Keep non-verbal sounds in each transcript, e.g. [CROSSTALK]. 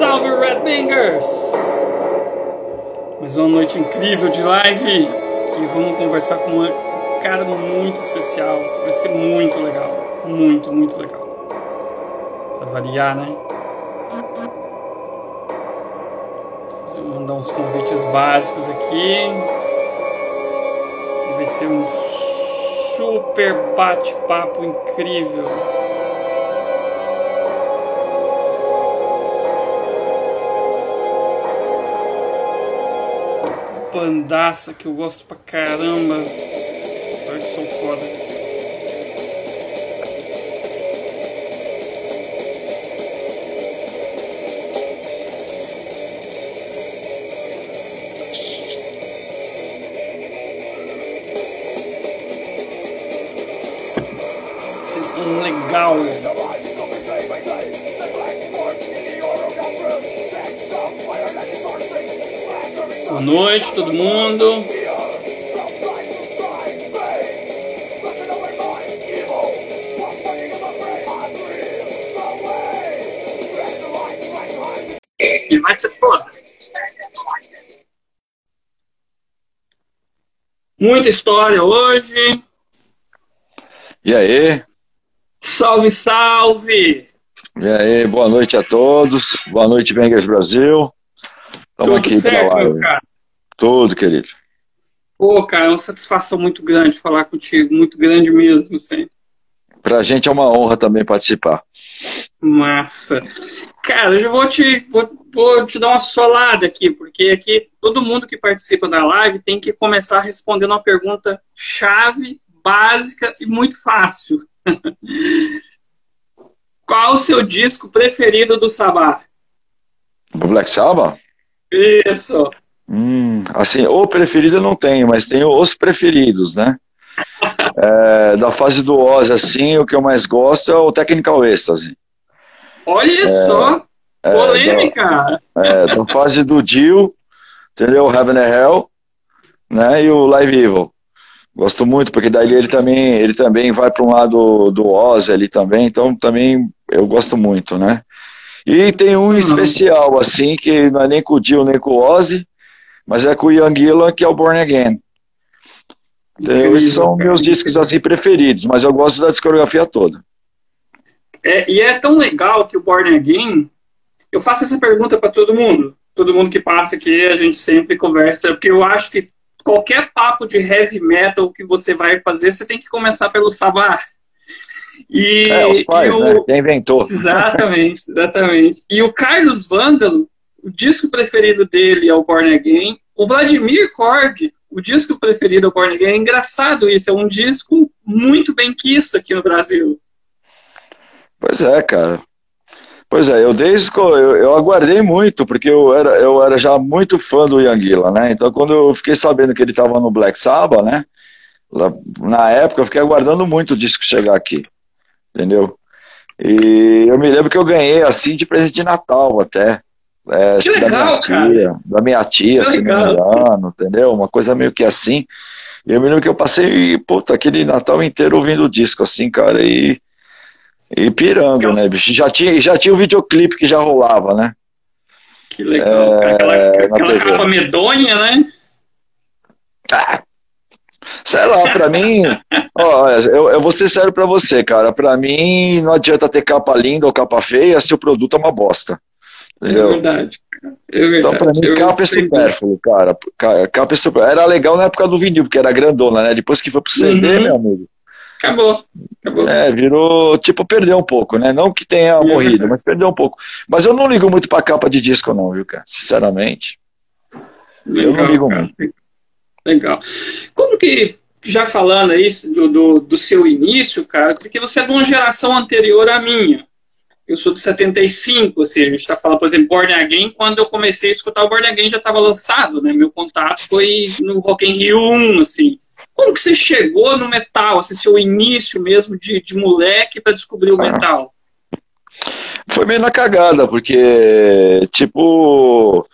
salve Red Bangers! Mais uma noite incrível de live e vamos conversar com um cara muito especial. Vai ser muito legal, muito, muito legal. Pra variar, né? Vou mandar uns convites básicos aqui. Vai ser um super bate-papo incrível. Bandaça que eu gosto pra caramba. Olha que são foda. Todo mundo. E vai ser foda. Muita história hoje. E aí? Salve, salve! E aí, boa noite a todos. Boa noite, Bengals Brasil. Estamos aqui certo, live. cara? Tudo, querido. Pô, cara, é uma satisfação muito grande falar contigo, muito grande mesmo, sim. Pra gente é uma honra também participar. Massa. Cara, eu já vou te, vou, vou te dar uma solada aqui, porque aqui todo mundo que participa da live tem que começar respondendo uma pergunta chave, básica e muito fácil. [LAUGHS] Qual o seu disco preferido do Sabá? Do Black Sabbath? Isso. Hum, assim, o preferido eu não tenho, mas tenho os preferidos, né? é, da fase do Oz, assim, o que eu mais gosto é o Technical Ecstasy. Olha é, só, é, polêmica! Da, é, da fase do Dio, entendeu? Heaven and Hell, né? E o Live Evil. Gosto muito, porque daí ele também, ele também vai para um lado do Oz ali também, então também eu gosto muito, né? E tem um Sim, especial, assim, que não é nem com o Dio nem com o Ozzy, mas é com o Young Gillan, que é o Born Again. Então, esses são meus discos assim preferidos, mas eu gosto da discografia toda. É, e é tão legal que o Born Again, eu faço essa pergunta para todo mundo, todo mundo que passa aqui, a gente sempre conversa, porque eu acho que qualquer papo de heavy metal que você vai fazer, você tem que começar pelo Sabbath. E, é, os pais, o... né? Quem inventou. Exatamente, exatamente. E o Carlos Vândalo, o disco preferido dele é o Born Again. O Vladimir Korg, o disco preferido é o Born Again. É engraçado isso, é um disco muito bem quisto aqui no Brasil. Pois é, cara. Pois é, eu desde eu, eu aguardei muito, porque eu era, eu era já muito fã do Yanguila, né? Então quando eu fiquei sabendo que ele estava no Black Sabbath, né? na época eu fiquei aguardando muito o disco chegar aqui entendeu? E eu me lembro que eu ganhei assim de presente de Natal até. É, que legal, da minha tia, da minha tia, se não me engano, entendeu? Uma coisa meio que assim. E eu me lembro que eu passei, puta, aquele Natal inteiro ouvindo o disco, assim, cara, e, e pirando, né, bicho? Já tinha, já tinha o videoclipe que já rolava, né? Que legal, é, aquela, aquela capa medonha, né? Ah, Sei lá, pra mim, ó, eu, eu vou ser sério pra você, cara. Pra mim, não adianta ter capa linda ou capa feia se o produto é uma bosta. Entendeu? É verdade. É verdade. Então, pra mim, capa é supérfluo, cara. Capa é supérfluo. Era legal na época do vinil, porque era grandona, né? Depois que foi pro CD, uhum. meu amigo. Acabou. Acabou. É, virou, tipo, perdeu um pouco, né? Não que tenha é morrido, mas perdeu um pouco. Mas eu não ligo muito pra capa de disco, não, viu, cara? Sinceramente. Legal, eu não ligo cara. muito. Legal. Como que, já falando aí do, do, do, seu início, cara, porque você é de uma geração anterior à minha. Eu sou de 75, assim, a gente está falando, por exemplo, Born Again, quando eu comecei a escutar o Born Again já estava lançado, né? Meu contato foi no Rock in Rio 1, assim. Como que você chegou no metal, assim, seu início mesmo de, de moleque para descobrir o metal? Foi meio na cagada, porque, tipo,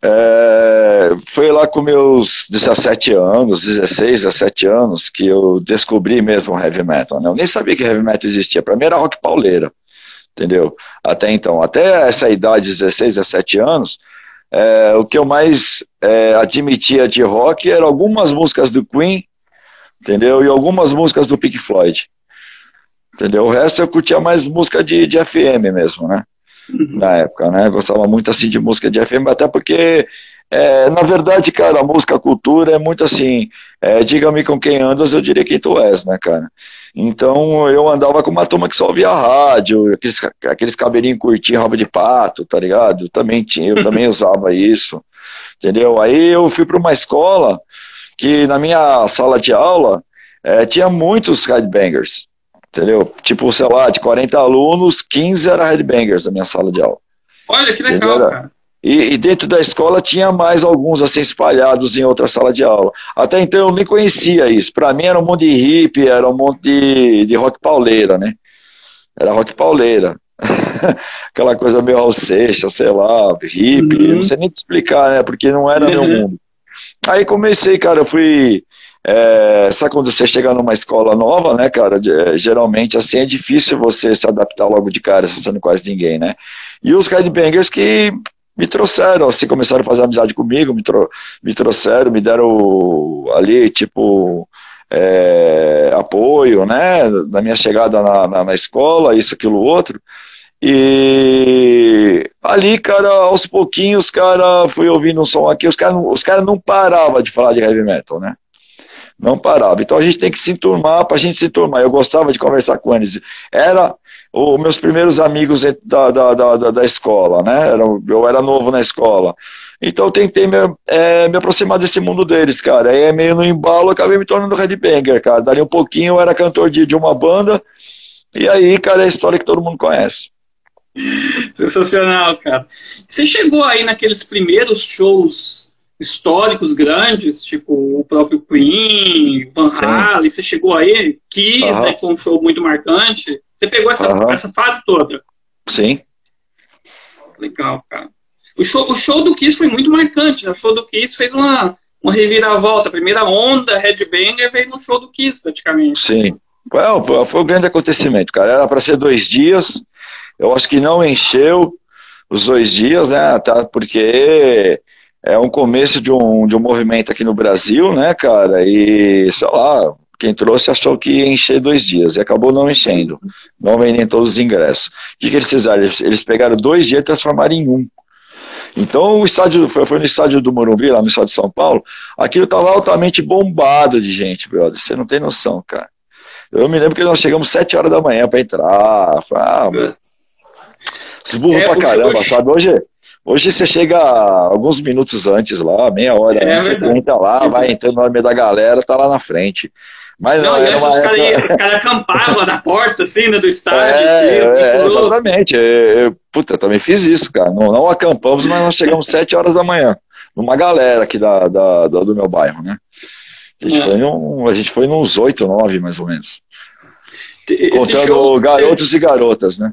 é, foi lá com meus 17 anos, 16, 17 anos, que eu descobri mesmo heavy metal. Né? Eu nem sabia que heavy metal existia. Para mim era rock pauleira. Entendeu? Até então, até essa idade, 16, 17 anos, é, o que eu mais é, admitia de rock eram algumas músicas do Queen, entendeu? E algumas músicas do Pink Floyd, entendeu? O resto eu curtia mais música de, de FM mesmo, né? Uhum. Na época, né? Eu gostava muito assim de música de FM, até porque é, na verdade, cara, a música, a cultura é muito assim. É, Diga-me com quem andas, eu diria quem tu és, né, cara? Então eu andava com uma turma que só ouvia rádio, aqueles, aqueles cabelinhos curtinhos, roupa de pato, tá ligado? Eu também tinha, eu também [LAUGHS] usava isso, entendeu? Aí eu fui para uma escola que na minha sala de aula é, tinha muitos headbangers, entendeu? Tipo, sei lá, de 40 alunos, 15 eram headbangers na minha sala de aula. Olha que legal, entendeu? cara. E, e, dentro da escola tinha mais alguns assim espalhados em outra sala de aula. Até então eu nem conhecia isso. Para mim era um monte de hippie, era um monte de, de rock pauleira, né? Era rock pauleira. [LAUGHS] Aquela coisa meio alcecha, sei lá, hippie, uhum. não sei nem te explicar, né? Porque não era uhum. meu mundo. Aí comecei, cara, eu fui. É, sabe quando você chega numa escola nova, né, cara? Geralmente assim é difícil você se adaptar logo de cara, sendo quase ninguém, né? E os headbangers que me trouxeram, assim, começaram a fazer amizade comigo, me, tro me trouxeram, me deram ali, tipo, é, apoio, né, na minha chegada na, na, na, escola, isso, aquilo, outro. E ali, cara, aos pouquinhos, cara, fui ouvindo um som aqui, os caras os cara não paravam de falar de heavy metal, né? Não parava. Então a gente tem que se enturmar para a gente se enturmar. Eu gostava de conversar com eles. Era os meus primeiros amigos da, da, da, da escola, né? Eu era novo na escola. Então eu tentei me, é, me aproximar desse mundo deles, cara. Aí é meio no embalo, acabei me tornando headbanger, cara. Dali um pouquinho eu era cantor de, de uma banda. E aí, cara, é a história que todo mundo conhece. Sensacional, cara. Você chegou aí naqueles primeiros shows históricos grandes, tipo o próprio Queen, Van Halen, você chegou aí, Kiss, uhum. né, que foi um show muito marcante. Você pegou essa, uhum. essa fase toda? Sim. Legal, cara. O show, o show do Kiss foi muito marcante, né? O show do Kiss fez uma, uma reviravolta. A primeira onda headbanger veio no show do Kiss, praticamente. Sim. Foi, foi um grande acontecimento, cara. Era para ser dois dias. Eu acho que não encheu os dois dias, né? Tá, porque é um começo de um, de um movimento aqui no Brasil, né, cara? E, sei lá, quem trouxe achou que ia encher dois dias e acabou não enchendo, não vendendo todos os ingressos. O que, que eles fizeram? Eles, pegaram dois dias e transformaram em um. Então o estádio foi, foi, no estádio do Morumbi, lá no estado de São Paulo, aquilo estava altamente bombado de gente, brother. Você não tem noção, cara. Eu me lembro que nós chegamos sete horas da manhã para entrar. Ah, mano. Os burros é, pra caramba, sabe? Hoje, hoje você chega alguns minutos antes lá, meia hora, é, né? você entra lá, vai entrando no meio da galera, tá lá na frente. Mas não, não era os caras cara acampavam na porta, assim, né, do estádio. É, assim, é, exatamente. Eu, puta, eu também fiz isso, cara. Não, não acampamos, mas nós chegamos [LAUGHS] 7 horas da manhã. Numa galera aqui da, da, da do meu bairro, né? A gente, é. foi, num, a gente foi nos 8, 9, mais ou menos. Esse Contando show, garotos e garotas, né?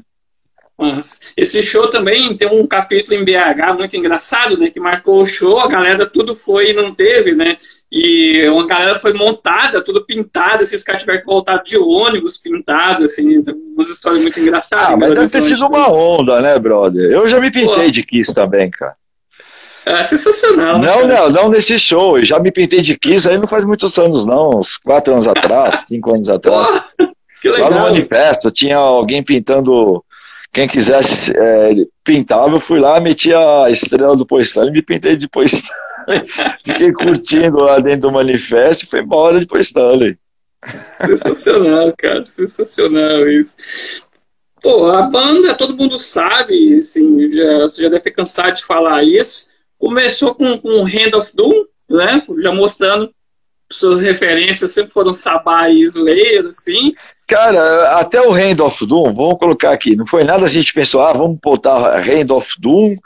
Esse show também tem um capítulo em BH muito engraçado, né? Que marcou o show, a galera tudo foi e não teve, né? E uma galera foi montada, tudo pintado, esses caras tiveram voltar de ônibus pintado, assim, umas histórias muito engraçadas. Ah, mas deve ter sido uma onda, né, brother? Eu já me pintei Pô. de Kiss também, cara. É sensacional. Não, cara. não, não nesse show. Eu já me pintei de Kiss aí não faz muitos anos, não. Uns quatro anos atrás, [LAUGHS] cinco anos atrás. Pô, que legal. Lá no manifesto tinha alguém pintando quem quisesse é, pintava, eu fui lá, meti a estrela do Poistão e me pintei de. [LAUGHS] Fiquei curtindo lá dentro do manifesto e foi embora de Poistão. Sensacional, cara, sensacional isso. Pô, a banda, todo mundo sabe, assim, já, você já deve ter cansado de falar isso. Começou com, com Hand of Doom, né? Já mostrando suas referências sempre foram Sabá e Slayer, assim. Cara, até o Hand of Doom, vamos colocar aqui, não foi nada a gente pensou, ah, vamos botar Hand of Doom,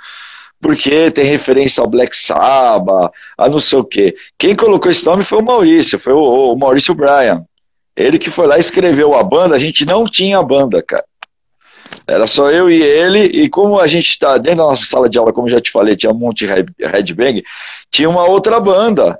porque tem referência ao Black Sabbath, a não sei o quê. Quem colocou esse nome foi o Maurício, foi o, o Maurício Bryan. Ele que foi lá e escreveu a banda, a gente não tinha banda, cara. Era só eu e ele, e como a gente está dentro da nossa sala de aula, como já te falei, tinha um monte de headbang, tinha uma outra banda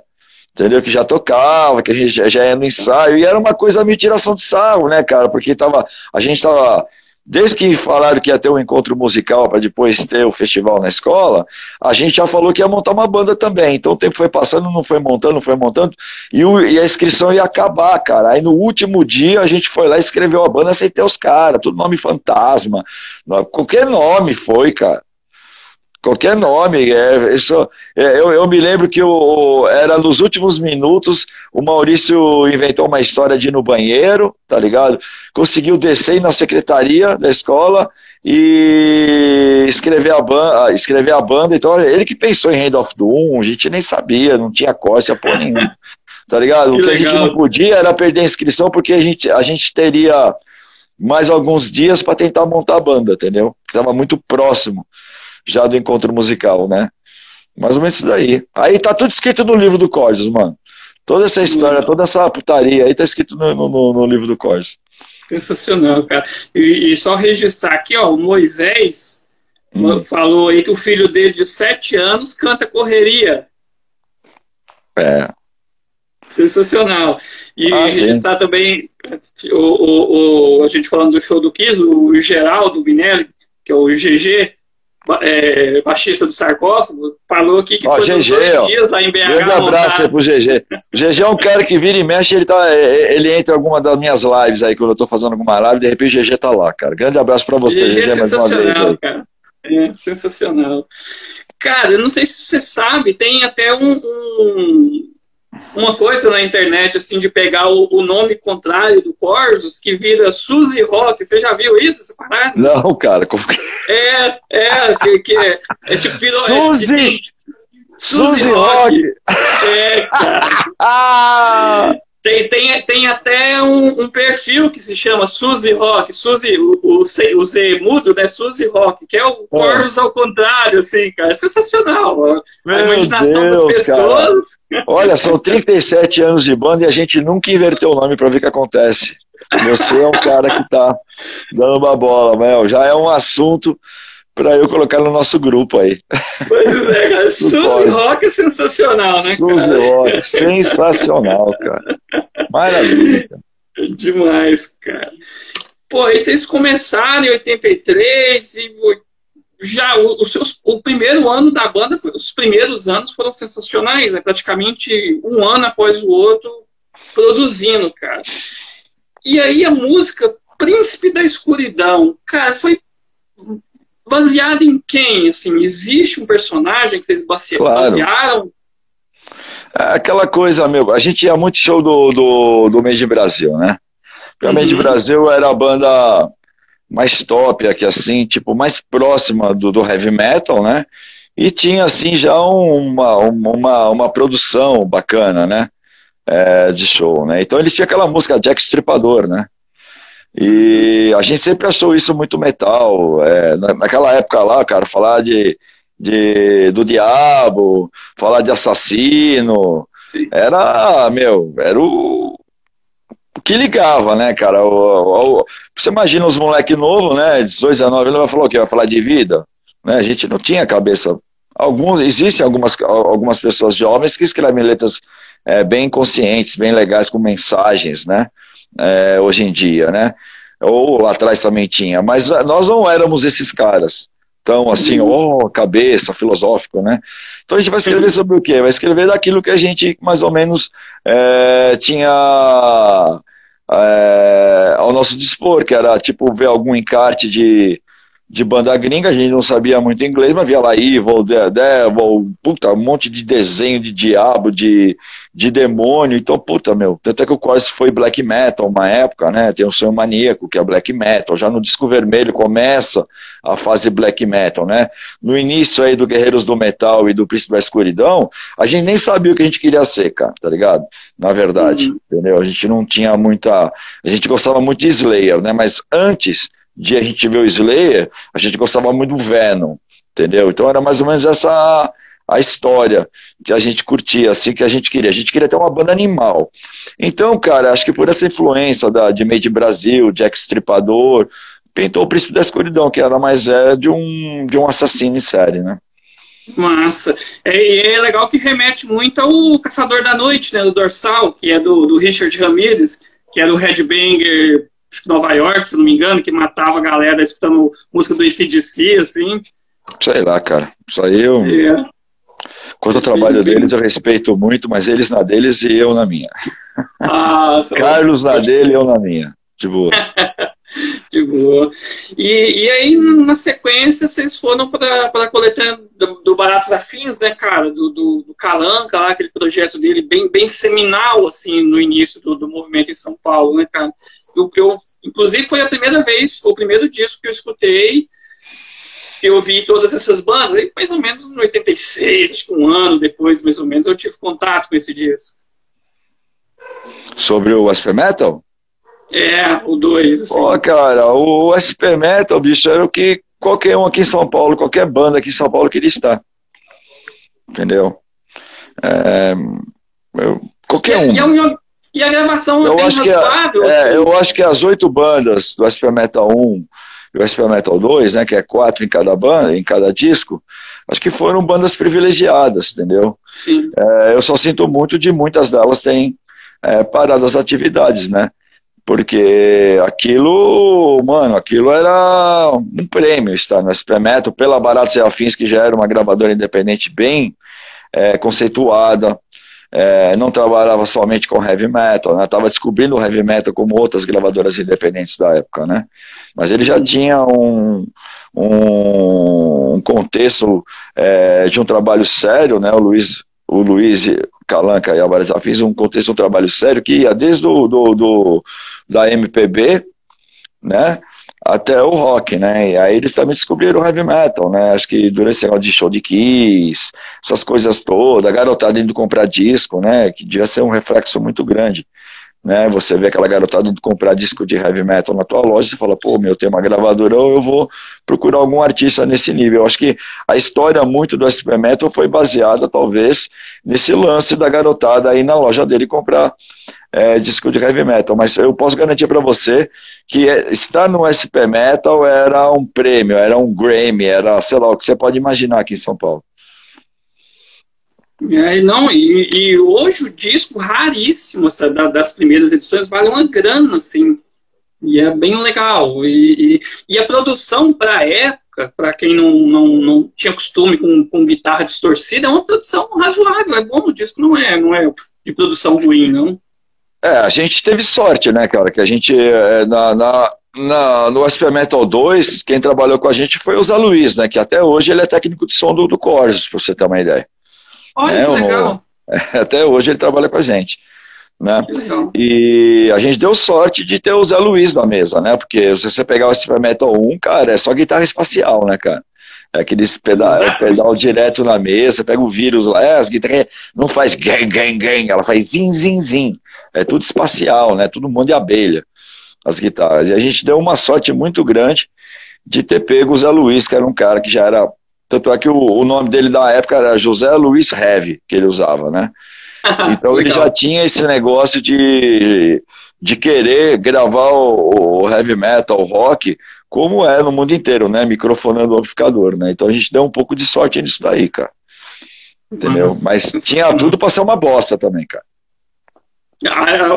entendeu? Que já tocava, que a gente já, ia no ensaio, e era uma coisa meio tiração de sarro, né, cara? Porque tava, a gente tava Desde que falaram que ia ter um encontro musical para depois ter o festival na escola, a gente já falou que ia montar uma banda também. Então o tempo foi passando, não foi montando, não foi montando, e, o, e a inscrição ia acabar, cara. Aí no último dia a gente foi lá escreveu a banda ter os caras, tudo nome fantasma. Qualquer nome foi, cara. Qualquer nome. É, isso, é, eu, eu me lembro que o, era nos últimos minutos, o Maurício inventou uma história de ir no banheiro, tá ligado? Conseguiu descer na secretaria da escola e escrever a banda, escrever a banda. Então, ele que pensou em Hand of Doom, a gente nem sabia, não tinha costa, porra nenhuma. [LAUGHS] Tá ligado? Que o que legal. a gente não podia era perder a inscrição, porque a gente, a gente teria mais alguns dias para tentar montar a banda, entendeu? Estava muito próximo já do encontro musical, né? Mais ou menos isso daí. Aí tá tudo escrito no livro do Corsos, mano. Toda essa história, toda essa putaria aí tá escrito no, no, no livro do Corsos. Sensacional, cara. E, e, só registrar aqui, ó, o Moisés hum. falou aí que o filho dele de sete anos canta correria. É. Sensacional. E ah, registrar sim. também o, o, o, a gente falando do show do Kiss, o Geraldo Minelli, que é o GG, é, baixista do sarcófago, falou aqui que ó, foi GG, dois dias lá em BH. Grande abraço aí pro GG. O GG é um cara que vira e mexe, ele, tá, é, ele entra em alguma das minhas lives aí, quando eu tô fazendo alguma live, de repente o GG tá lá, cara. Grande abraço pra você, GG, GG é sensacional, cara. É, sensacional. Cara, eu não sei se você sabe, tem até um, um uma coisa na internet, assim, de pegar o, o nome contrário do Corsos, que vira Suzy Rock. Você já viu isso, essa parada? Não, cara. Como... É, é, que, que é, é tipo... Virou, Suzy! É, Suzy Rock! Rock. É, cara. ah! [LAUGHS] Tem, tem, tem até um, um, perfil que se chama Suzy Rock, Suzy, o, o, o Z mudo, né? Suzy Rock, que é o Corvus ao contrário, assim, cara. É sensacional. Meu a imaginação Deus, das pessoas. Cara. Olha, são 37 anos de banda e a gente nunca inverteu o nome para ver o que acontece. Você é um cara que tá dando uma bola, Mel. Já é um assunto para eu colocar no nosso grupo aí. Pois é, cara. [LAUGHS] Suzy Rock é sensacional, né, Suzy cara? Rock, [LAUGHS] sensacional, cara. Maravilha. Demais, cara. Pô, aí vocês começaram em 83 e já o, o, seus, o primeiro ano da banda, os primeiros anos foram sensacionais, né? Praticamente um ano após o outro produzindo, cara. E aí a música Príncipe da Escuridão, cara, foi baseado em quem? Assim, existe um personagem que vocês basearam? É aquela coisa, meu, a gente ia muito show do, do, do Made Brasil, né? Porque uhum. Made Brasil era a banda mais top aqui, assim, tipo, mais próxima do, do heavy metal, né? E tinha, assim, já uma, uma, uma produção bacana, né? É, de show, né? Então eles tinham aquela música Jack Stripador, né? E a gente sempre achou isso muito metal. É, naquela época lá, cara, falar de, de do diabo, falar de assassino, Sim. era, meu, era o, o que ligava, né, cara? O, o, você imagina os moleques novos, né, 18, 19, ele vai falar o quê? Vai falar de vida? Né? A gente não tinha cabeça. Alguns, existem algumas, algumas pessoas jovens que escrevem letras é, bem conscientes, bem legais, com mensagens, né? É, hoje em dia, né? Ou lá atrás também tinha, mas nós não éramos esses caras tão assim, oh, cabeça, filosófico, né? Então a gente vai escrever sobre o quê? Vai escrever daquilo que a gente mais ou menos é, tinha é, ao nosso dispor, que era tipo ver algum encarte de, de banda gringa, a gente não sabia muito inglês, mas via lá Evil, Devil, puta, um monte de desenho de diabo, de, de demônio. Então, puta, meu, até que o Corse foi black metal uma época, né? Tem o Sonho Maníaco, que é black metal. Já no disco vermelho começa a fase black metal, né? No início aí do Guerreiros do Metal e do Príncipe da Escuridão, a gente nem sabia o que a gente queria ser, cara, tá ligado? Na verdade, uhum. entendeu? A gente não tinha muita. A gente gostava muito de Slayer, né? Mas antes de a gente ver o Slayer, a gente gostava muito do Venom, entendeu? Então era mais ou menos essa a história que a gente curtia, assim que a gente queria. A gente queria ter uma banda animal. Então, cara, acho que por essa influência da, de Made Brasil, Jack Stripador, pintou o Príncipe da Escuridão, que era mais é de um, de um assassino em série, né? Massa. É, é legal que remete muito ao Caçador da Noite, né, do Dorsal, que é do, do Richard Ramirez, que era o headbanger Nova York, se não me engano, que matava a galera escutando música do ICDC, assim. Sei lá, cara. Isso aí eu. É. Quanto ao trabalho deles, eu respeito muito, mas eles na deles e eu na minha. Ah, [LAUGHS] Carlos na dele e eu na minha. De boa. [LAUGHS] de boa. E, e aí, na sequência, vocês foram para a coletânea do, do Baratos Afins, né, cara? Do, do, do, Calanca, lá, aquele projeto dele bem, bem seminal, assim, no início do, do movimento em São Paulo, né, cara? Eu, eu, inclusive, foi a primeira vez, foi o primeiro disco que eu escutei eu ouvi todas essas bandas, aí mais ou menos em 86, acho que um ano depois, mais ou menos, eu tive contato com esse disco. Sobre o SP Metal? É, o 2. Assim. Pô, cara, o SP Metal, bicho, era o que qualquer um aqui em São Paulo, qualquer banda aqui em São Paulo queria estar. Entendeu? É, eu, qualquer um. E, e, a gravação eu acho que a, é, assim. Eu acho que as oito bandas do SP Metal 1 e o SP Metal 2, né, que é quatro em cada banda, em cada disco, acho que foram bandas privilegiadas, entendeu? Sim. É, eu só sinto muito de muitas delas terem é, parado as atividades, né? Porque aquilo, mano, aquilo era um prêmio estar no SP Metal, pela e Afins, que já era uma gravadora independente bem é, conceituada, é, não trabalhava somente com heavy metal, né? Estava descobrindo o heavy metal como outras gravadoras independentes da época, né? Mas ele já tinha um, um, contexto é, de um trabalho sério, né? O Luiz, o Luiz Calanca e Alvarez Afins, um contexto, um trabalho sério que ia desde do, do, do da MPB, né? Até o rock, né? E aí eles também descobriram o heavy metal, né? Acho que durante esse negócio de show de Kiss, essas coisas todas, a garotada indo comprar disco, né? Que devia ser um reflexo muito grande. Né, você vê aquela garotada indo comprar disco de heavy metal na tua loja, você fala, pô, meu, tem uma gravadora, eu vou procurar algum artista nesse nível. Acho que a história muito do SP Metal foi baseada, talvez, nesse lance da garotada aí na loja dele comprar é, disco de heavy metal, mas eu posso garantir para você que é, estar no SP Metal era um prêmio, era um Grammy, era, sei lá, o que você pode imaginar aqui em São Paulo. É, não, e, e, hoje o disco raríssimo sabe, das primeiras edições vale uma grana, assim, e é bem legal. E, e, e a produção para a época, para quem não, não, não tinha costume com, com guitarra distorcida, é uma produção razoável, é bom, o disco não é, não é de produção ruim, não. É, a gente teve sorte, né, cara? Que a gente, é, na, na, na, no SP Metal 2, quem trabalhou com a gente foi o Zé Luiz, né? Que até hoje ele é técnico de som do, do Corsos, pra você ter uma ideia. Olha é, que legal. É, [LAUGHS] até hoje ele trabalha com a gente. Né? E a gente deu sorte de ter o Zé Luiz na mesa, né? Porque se você pegar o SP Metal 1, cara, é só guitarra espacial, né, cara? É aqueles pedal, é pedal direto na mesa, pega o vírus lá, é, as guitarras não faz gang, gang, gang, ela faz zin, zin, zin é tudo espacial, né? Tudo um monte de abelha, as guitarras. E a gente deu uma sorte muito grande de ter pego o Zé Luiz, que era um cara que já era. Tanto é que o, o nome dele da época era José Luiz Heavy, que ele usava, né? [LAUGHS] Então ele já tinha esse negócio de, de querer gravar o, o, heavy metal, o rock, como é no mundo inteiro, né? Microfonando o amplificador, né? Então a gente deu um pouco de sorte nisso daí, cara. Entendeu? Mas tinha tudo pra ser uma bosta também, cara.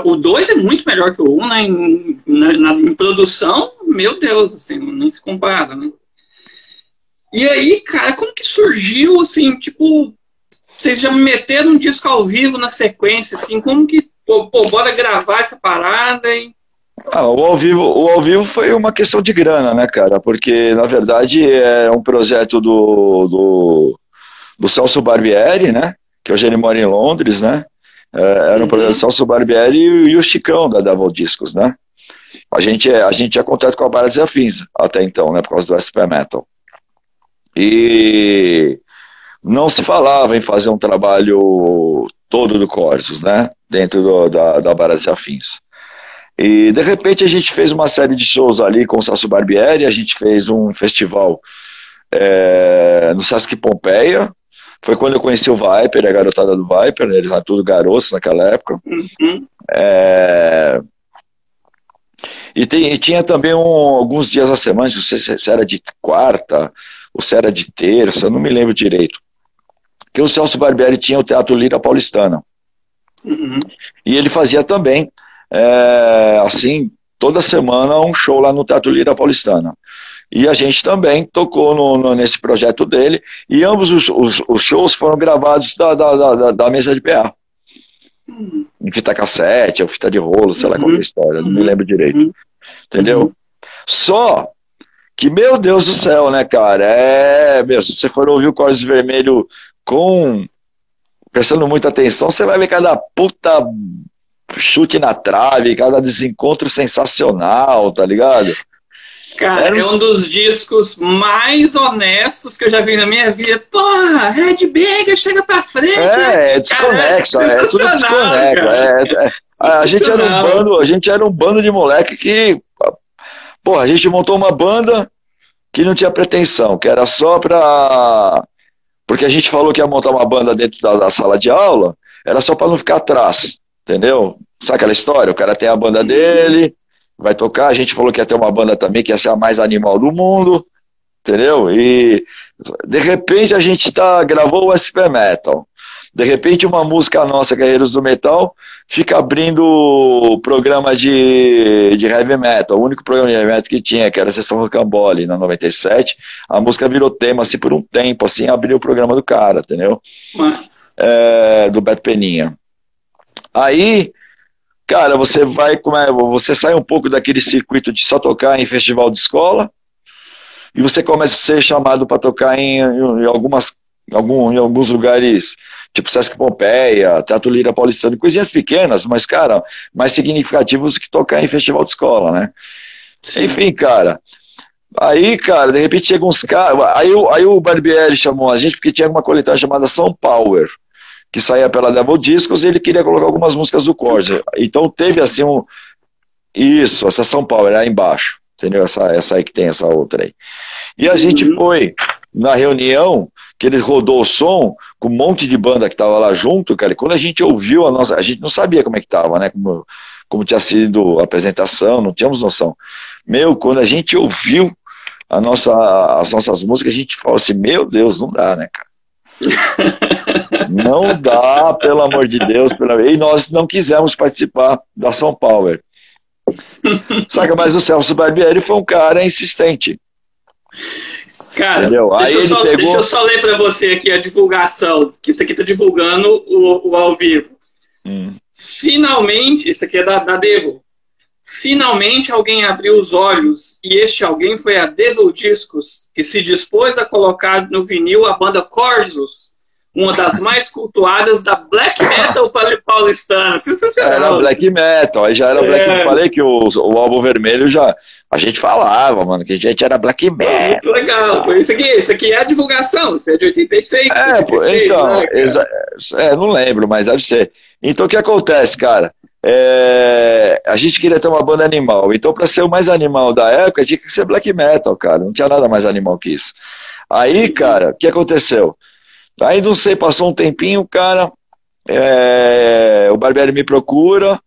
O 2 é muito melhor que o 1, um, né? Em, na, em produção, meu Deus, assim, nem se compara, né? E aí, cara, como que surgiu, assim, tipo, vocês já meteram um disco ao vivo na sequência, assim, como que, pô, pô bora gravar essa parada e... Ah, o ao vivo, o ao vivo foi uma questão de grana, né, cara? Porque na verdade é um projeto do, do, do Celso Barbieri, né? Que hoje ele mora em Londres, né? É, era um projeto Celso Barbieri e o Chicão da Devil Discos, né? A gente, a gente tinha contato com a Barra e Afins até então, né? Por causa do SP Metal. E não se falava em fazer um trabalho todo do Corsos, né? Dentro do, da, da Barra e Afins. E de repente a gente fez uma série de shows ali com o Celso Barbieri, a gente fez um festival é, no Sesc Pompeia, foi quando eu conheci o Viper, a garotada do Viper, eles eram tudo garotos naquela época. Uhum. É... E, tem, e, tinha também um, alguns dias a semana, não sei se era de quarta ou se era de terça, eu não me lembro direito. Que o Celso Barbieri tinha o Teatro Lira Paulistana. Uhum. E ele fazia também, é, assim, toda semana um show lá no Teatro Lira Paulistana. E a gente também tocou no, no, nesse projeto dele, e ambos os, os, os shows foram gravados da, da, da, da mesa de PA. Uhum. Em fita cassete, ou fita de rolo, sei lá qual é a uhum. história, não me lembro direito. Uhum. Entendeu? Só que, meu Deus do céu, né, cara? É, meu, se você for ouvir o Cortes Vermelho com. prestando muita atenção, você vai ver cada puta chute na trave, cada desencontro sensacional, tá ligado? Cara, Era é um dos discos mais honestos que eu já vi na minha vida. Porra, Red Banger chega pra frente. É, é desconexo, é, é tudo desconexo. É, é, a, gente era um bando, a gente era um bando de moleque que. Porra, a gente montou uma banda que não tinha pretensão, que era só pra. Porque a gente falou que ia montar uma banda dentro da, da sala de aula, era só pra não ficar atrás, entendeu? Sabe aquela história? O cara tem a banda dele, vai tocar. A gente falou que ia ter uma banda também que ia ser a mais animal do mundo, entendeu? E de repente a gente tá, gravou o SP Metal. De repente uma música nossa, Guerreiros do Metal, fica abrindo o programa de, de heavy metal, o único programa de heavy metal que tinha, que era a sessão Rocambole, na 97. A música virou tema, assim, por um tempo, assim, abriu o programa do cara, entendeu? Mas... É, do Beto Peninha. Aí, cara, você vai, como é, você sai um pouco daquele circuito de só tocar em festival de escola e você começa a ser chamado para tocar em, em, algumas, algum, em alguns lugares, tipo Sesc Pompeia, Teatro Lira Paulistano, coisinhas pequenas, mas, cara, mais significativos que tocar em festival de escola, né? Sim. Enfim, cara. Aí, cara, de repente chegam uns caras. Aí, aí o Barbieri chamou a gente porque tinha uma coletânea chamada São Power que saía pela Devil Discos, e ele queria colocar algumas músicas do Corsa. Então teve assim um. Isso, essa São Paulo, era aí embaixo, entendeu? Essa, essa aí que tem essa outra aí. E a uhum. gente foi na reunião, que ele rodou o som, com um monte de banda que tava lá junto, cara, e quando a gente ouviu a nossa. A gente não sabia como é que tava, né? Como, como tinha sido a apresentação, não tínhamos noção. Meu, quando a gente ouviu a nossa, as nossas músicas, a gente falou assim, meu Deus, não dá, né, cara? Não dá, pelo amor de Deus. Pela... E nós não quisemos participar da São Paulo. Saca, mas o Celso Barbieri foi um cara insistente. Cara, deixa eu, só, pegou... deixa, eu só, ler para você aqui a divulgação, que isso aqui tá divulgando o, o ao vivo. Hum. Finalmente, isso aqui é da, da Devo. Finalmente alguém abriu os olhos e este alguém foi a Devil Discos, que se dispôs a colocar no vinil a banda Corsos, uma das mais cultuadas da black metal paulistana. Era black metal, aí já era é. black metal. Falei que o, o álbum vermelho já. A gente falava, mano, que a gente era black metal. Muito legal. Isso aqui, isso aqui é a divulgação, isso é de 86. É, 86, então, né, é, não lembro, mas deve ser. Então o que acontece, cara? É, a gente queria ter uma banda animal. Então, para ser o mais animal da época, tinha que ser black metal, cara. Não tinha nada mais animal que isso. Aí, cara, o que aconteceu? Aí, não sei, passou um tempinho, cara. É, o Barbieri me procura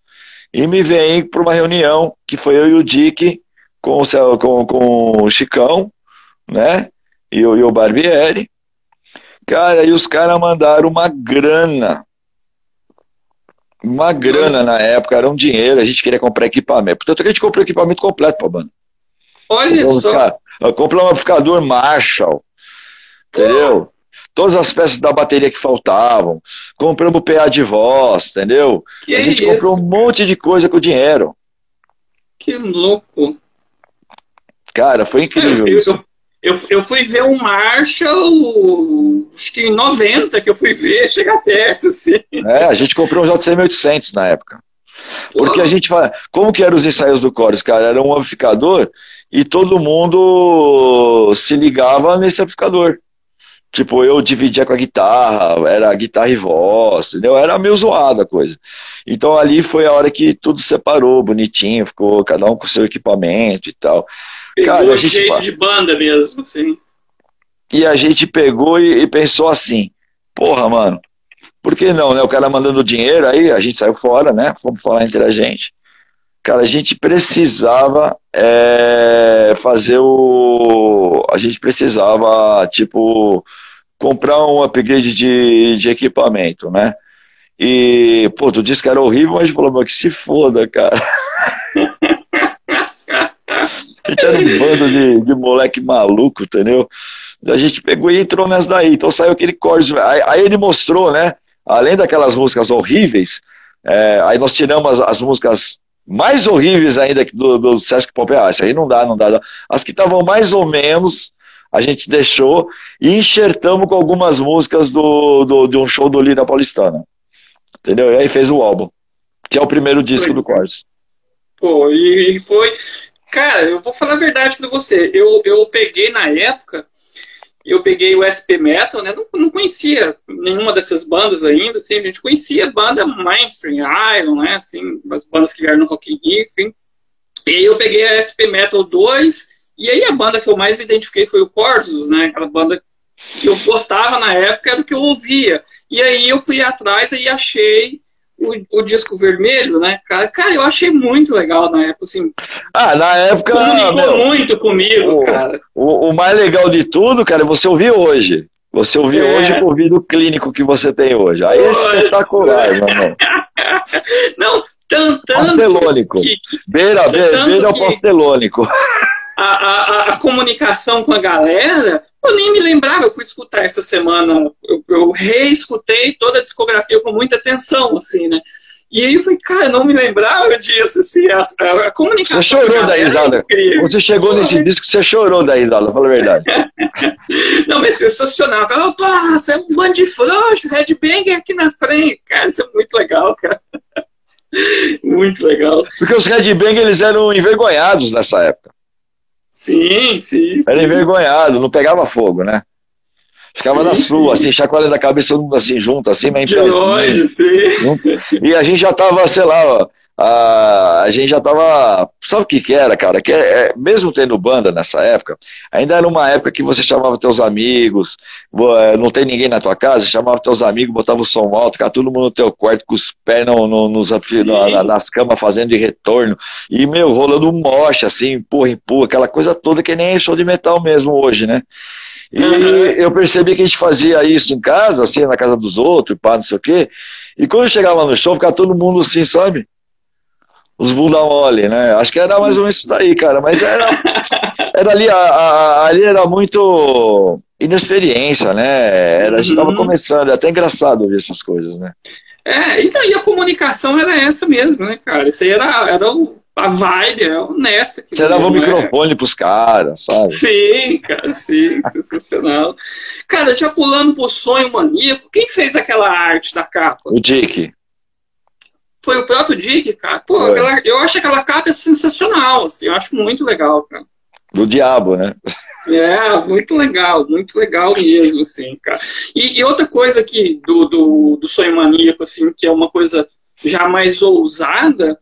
e me vem para uma reunião que foi eu e o Dick com o, com, com o Chicão, né? E, e o Barbieri. Cara, e os caras mandaram uma grana uma grana na época, era um dinheiro, a gente queria comprar equipamento. Portanto, a gente comprou equipamento completo para a banda. Olha comprou, só. Comprou um amplificador Marshall, entendeu? Todas as peças da bateria que faltavam. Compramos o PA de voz, entendeu? Que a gente isso? comprou um monte de coisa com o dinheiro. Que louco. Cara, foi incrível eu, isso. Eu, eu, eu fui ver um Marshall, acho que em 90 que eu fui ver, chegar perto, assim. É, a gente comprou um JC1800 na época. Porque a gente fala, como que eram os ensaios do Chorus, cara? Era um amplificador e todo mundo se ligava nesse amplificador. Tipo, eu dividia com a guitarra, era guitarra e voz, entendeu? Era meio zoada a coisa. Então ali foi a hora que tudo separou, bonitinho, ficou cada um com seu equipamento e tal. Pegou Cara, a gente, jeito de banda mesmo, assim. E a gente pegou e, e, pensou assim, porra, mano, por que não, né? O cara mandando dinheiro, aí a gente saiu fora, né? Vamos falar entre a gente. Cara, a gente precisava é, fazer o. A gente precisava, tipo, comprar um upgrade de, de equipamento, né? E, pô, tu disse que era horrível, mas falou, mas que se foda, cara. [LAUGHS] A gente era um bando de, de moleque maluco, entendeu? A gente pegou e entrou nessa daí. Então saiu aquele chorus. Aí, aí ele mostrou, né? Além daquelas músicas horríveis, é, aí nós tiramos as, as, músicas mais horríveis ainda do, do Sesc Pop. Ah, isso aí não dá, não dá. As que estavam mais ou menos, a gente deixou e enxertamos com algumas músicas do, do, de um show do Lira Paulistana. Entendeu? E aí fez o álbum, que é o primeiro disco foi. do Corsa. Pô, e, e foi. Cara, eu vou falar a verdade pra você. Eu, eu peguei na época eu peguei o SP Metal, né? Não, não, conhecia nenhuma dessas bandas ainda, assim, a gente conhecia banda mainstream, Iron, né? Assim, as bandas que vieram no Rock in enfim. E aí eu peguei a SP Metal 2, e aí a banda que eu mais me identifiquei foi o Corsus, né? Aquela banda que eu gostava na época, era do que eu ouvia. E aí eu fui atrás e achei o, o, disco vermelho, né, cara? Cara, eu achei muito legal na época, assim. Ah, na época. Comunicou meu, muito comigo, o, cara. O, o, mais legal de tudo, cara, é você ouvir hoje. Você ouvir é. hoje com o ouvido clínico que você tem hoje. Aí é espetacular, meu irmão. [LAUGHS] Não, tanto. Pastelônico. Que, beira, beira, beira o pastelônico [LAUGHS] a, a, a, comunicação com a galera, eu nem me lembrava, eu fui escutar essa semana, eu, eu reescutei toda a discografia com muita atenção, assim, né? E aí eu falei, cara, não me lembrava disso, assim, a, a, comunicação. Você chorou da risada. Você chegou nesse disco, você chorou da risada, fala a verdade. [LAUGHS] não, mas sensacional. Opa, você é um bando de frouxo, Red Banger aqui na frente. Cara, isso é muito legal, cara. [LAUGHS] muito legal. Porque os Red Banger, eles eram envergonhados nessa época. Sim, sim, sim. Era envergonhado, não pegava fogo, né? Ficava sim, na sua, sim. assim, chacoalhando a cabeça todo mundo assim, junto, assim, mas De longe, sim. Junto. E a gente já tava, sei lá, a, a gente já tava. Sabe o que, que era, cara? Que é, é, mesmo tendo banda nessa época, ainda era uma época que você chamava teus amigos, é, não tem ninguém na tua casa, chamava teus amigos, botava o som alto, ficava todo mundo no teu quarto com os pés no, no, nos, no, nas camas fazendo de retorno. E, meu, rolando um moche, assim, empurra, empurra, aquela coisa toda que nem show de metal mesmo hoje, né? E uhum. eu percebi que a gente fazia isso em casa, assim, na casa dos outros, pá, não sei o quê. E quando chegava no show, ficava todo mundo assim, sabe? Os bunda mole, né? Acho que era mais ou menos isso daí, cara. Mas era, [LAUGHS] era ali, a, a, ali era muito inexperiência, né? Era, a gente estava uhum. começando, é até engraçado ouvir essas coisas, né? É, então, e a comunicação era essa mesmo, né, cara? Isso aí era, era o, a vibe, é honesta. Você dava o um microfone pros caras, sabe? Sim, cara, sim, sensacional. Cara, já pulando pro sonho maníaco, quem fez aquela arte da capa? O Dick foi o próprio Dick, cara. Pô, aquela, eu acho aquela capa sensacional, assim, eu acho muito legal, cara. Do diabo, né? É, muito legal, muito legal mesmo, assim, cara. E, e outra coisa aqui do, do, do Sonho Maníaco, assim, que é uma coisa já mais ousada,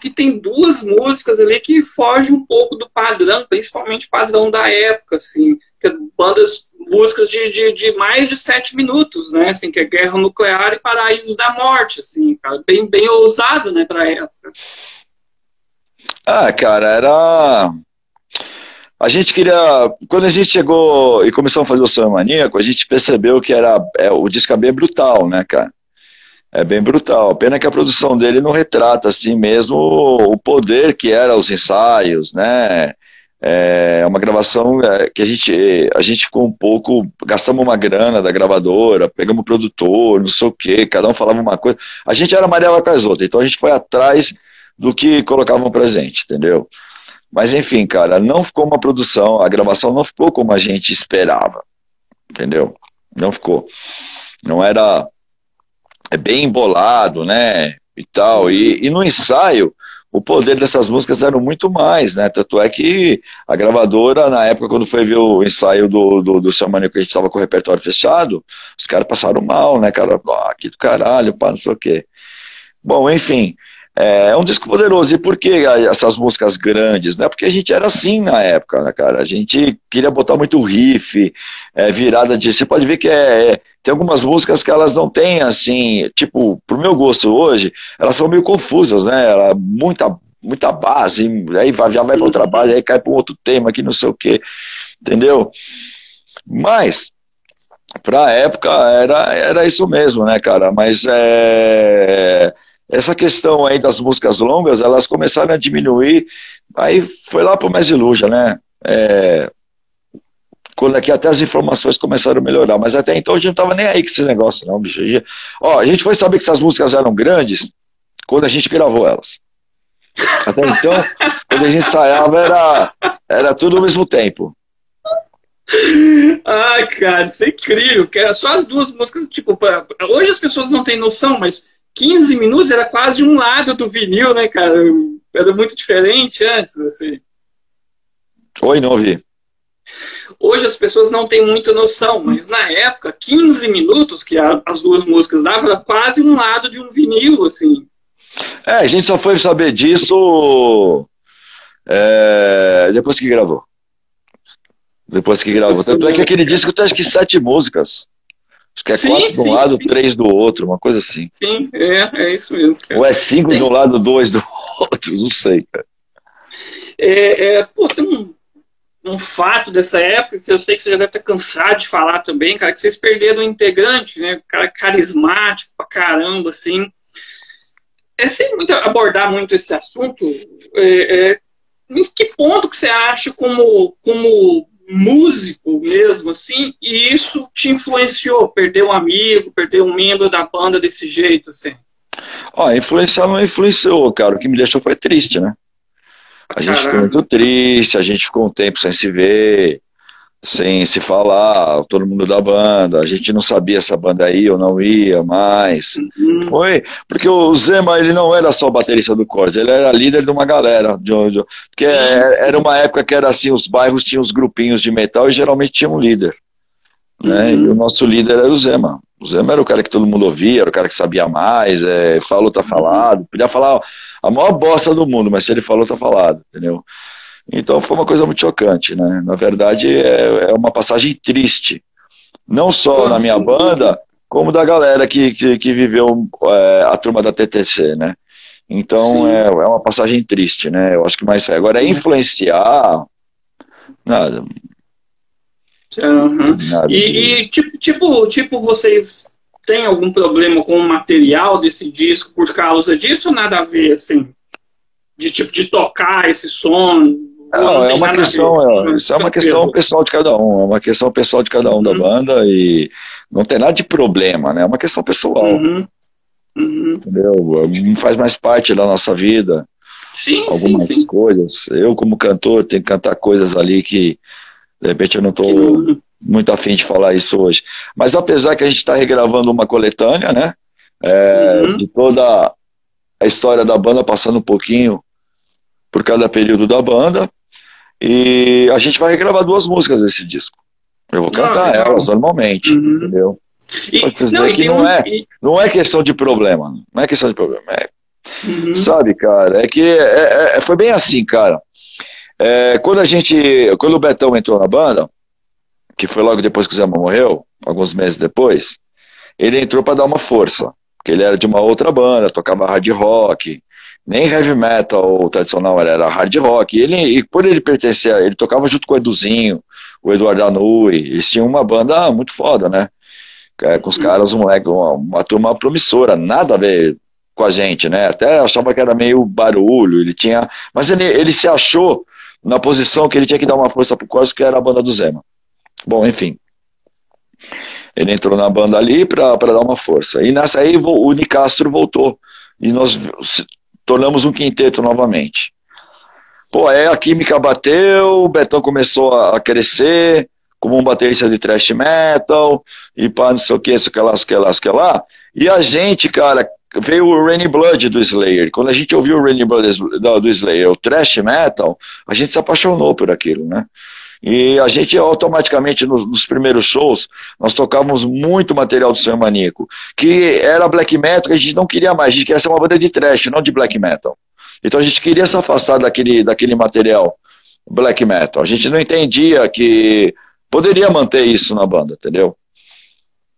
que tem duas músicas ali que fogem um pouco do padrão, principalmente padrão da época, assim, que é bandas, músicas de, de, de, mais de sete minutos, né, assim, que é Guerra Nuclear e Paraíso da Morte, assim, cara, bem, bem ousado, né, pra época. Ah, cara, era... A gente queria... Quando a gente chegou e começou a fazer o Sonho Maníaco, a gente percebeu que era... É, o disco é bem brutal, né, cara? É bem brutal. Pena que a produção dele não retrata assim mesmo o poder que era os ensaios, né? É uma gravação é, que a gente, a gente ficou um pouco, gastamos uma grana da gravadora, pegamos o produtor, não sei o quê, cada um falava uma coisa. A gente era Mariela com as outras, então a gente foi atrás do que colocavam presente, entendeu? Mas enfim, cara, não ficou uma produção, a gravação não ficou como a gente esperava, entendeu? Não ficou. Não era é bem embolado, né? E tal. E, e no ensaio, o poder dessas músicas era muito mais, né? Tanto é que a gravadora, na época, quando foi ver o ensaio do, do, do Seu Maníaco, que a gente estava com o repertório fechado, os caras passaram mal, né, cara? Ah, que do caralho, pá, não sei o quê. Bom, enfim, é, é um disco poderoso. E por que essas músicas grandes? Né? Porque a gente era assim na época, né, cara? A gente queria botar muito riff, é, virada de. Você pode ver que é, é, tem algumas músicas que elas não têm, assim, tipo, pro meu gosto hoje, elas são meio confusas, né? Ela, muita, muita base, aí já vai para outra base, aí cai para um outro tema que não sei o quê, entendeu? Mas para a época era, era isso mesmo, né, cara? Mas é, essa questão aí das músicas longas, elas começaram a diminuir, aí foi lá pro Mesiluja, né? É, quando aqui até as informações começaram a melhorar, mas até então a gente não tava nem aí com esse negócio, não, bicho. Ó, a gente foi saber que essas músicas eram grandes quando a gente gravou elas. Até então, [LAUGHS] quando a gente ensaiava, era, era tudo ao mesmo tempo. Ai, cara, isso é incrível. Só as duas músicas, tipo, hoje as pessoas não têm noção, mas 15 minutos era quase um lado do vinil, né, cara? Era muito diferente antes, assim. Oi, não ouvi. Hoje as pessoas não têm muita noção, mas na época, 15 minutos que a, as duas músicas davam, era quase um lado de um vinil, assim. É, a gente só foi saber disso é, depois que gravou. Depois que gravou. Tanto é que aquele disco tem acho que sete músicas. Acho que é sim, quatro de um sim, lado, sim. três do outro, uma coisa assim. Sim, é, é isso mesmo. Cara. Ou é cinco de um lado, dois do [LAUGHS] outro, não sei, cara. É, é, pô, tem um, um fato dessa época que eu sei que você já deve estar cansado de falar também, cara, que vocês perderam um integrante, né? Um cara carismático pra caramba, assim. É sem muito abordar muito esse assunto, é, é, em que ponto que você acha como, como músico mesmo, assim, e isso te influenciou? Perder um amigo, perder um membro da banda desse jeito, assim? Ó, influenciar não influenciou, cara. O que me deixou foi triste, né? A gente ficou muito triste, a gente ficou um tempo sem se ver, sem se falar, todo mundo da banda, a gente não sabia se a banda ia ou não ia mais. Uhum. Foi, porque o Zema, ele não era só baterista do Cortes, ele era líder de uma galera, de, de, porque sim, é, sim. era uma época que era assim, os bairros tinham os grupinhos de metal e geralmente tinha um líder. Né? Uhum. E o nosso líder era o Zema. O Zema era o cara que todo mundo ouvia, era o cara que sabia mais, é, falou, tá falado, podia falar a maior bosta do mundo, mas se ele falou, tá falado, entendeu? Então foi uma coisa muito chocante, né? Na verdade, é, é uma passagem triste. Não só na minha banda, como da galera que, que, que viveu é, a turma da TTC, né? Então é, é uma passagem triste, né? Eu acho que mais agora é influenciar nada. Uhum. nada e, e, tipo, tipo, tipo, vocês têm algum problema com o material desse disco por causa disso ou nada a ver, assim? De tipo de tocar esse som, não, é uma questão, é, isso é uma questão pessoal de cada um, é uma questão pessoal de cada um uhum. da banda e não tem nada de problema, né? É uma questão pessoal. Uhum. Uhum. Entendeu? Faz mais parte da nossa vida. Sim, algumas sim, sim. coisas. Eu, como cantor, tenho que cantar coisas ali que de repente eu não estou muito afim de falar isso hoje. Mas apesar que a gente está regravando uma coletânea, né? É, uhum. De toda a história da banda, passando um pouquinho por cada período da banda. E a gente vai regravar duas músicas desse disco. Eu vou cantar ah, elas normalmente, uhum. entendeu? E, não, que não, é, não é questão de problema. Não é questão de problema. É, uhum. Sabe, cara, é que é, é, é foi bem assim, cara. É, quando a gente. Quando o Betão entrou na banda, que foi logo depois que o Zé morreu, alguns meses depois, ele entrou para dar uma força. Porque ele era de uma outra banda, tocava hard rock, nem heavy metal tradicional, era hard rock. E, ele, e por ele pertencer, ele tocava junto com o Eduzinho, o Eduardo Anui, eles tinham uma banda muito foda, né? É, com os caras, um uma, uma turma promissora, nada a ver com a gente, né? Até achava que era meio barulho, ele tinha. Mas ele, ele se achou na posição que ele tinha que dar uma força pro Corso, que era a banda do Zema. Bom, enfim. Ele entrou na banda ali para dar uma força. E nessa aí o Nicastro voltou. E nós tornamos um quinteto novamente. Pô, aí a química bateu, o Betão começou a crescer como um baterista de thrash metal, e pá, não sei o que, isso que lá, isso que lá, isso que lá. E a gente, cara, veio o Rainy Blood do Slayer. Quando a gente ouviu o Rainy Blood do Slayer, o thrash metal, a gente se apaixonou por aquilo, né? E a gente automaticamente, nos, nos, primeiros shows, nós tocávamos muito material do Senhor Maníaco, que era black metal, que a gente não queria mais, a gente queria ser uma banda de trash, não de black metal. Então a gente queria se afastar daquele, daquele material black metal. A gente não entendia que poderia manter isso na banda, entendeu?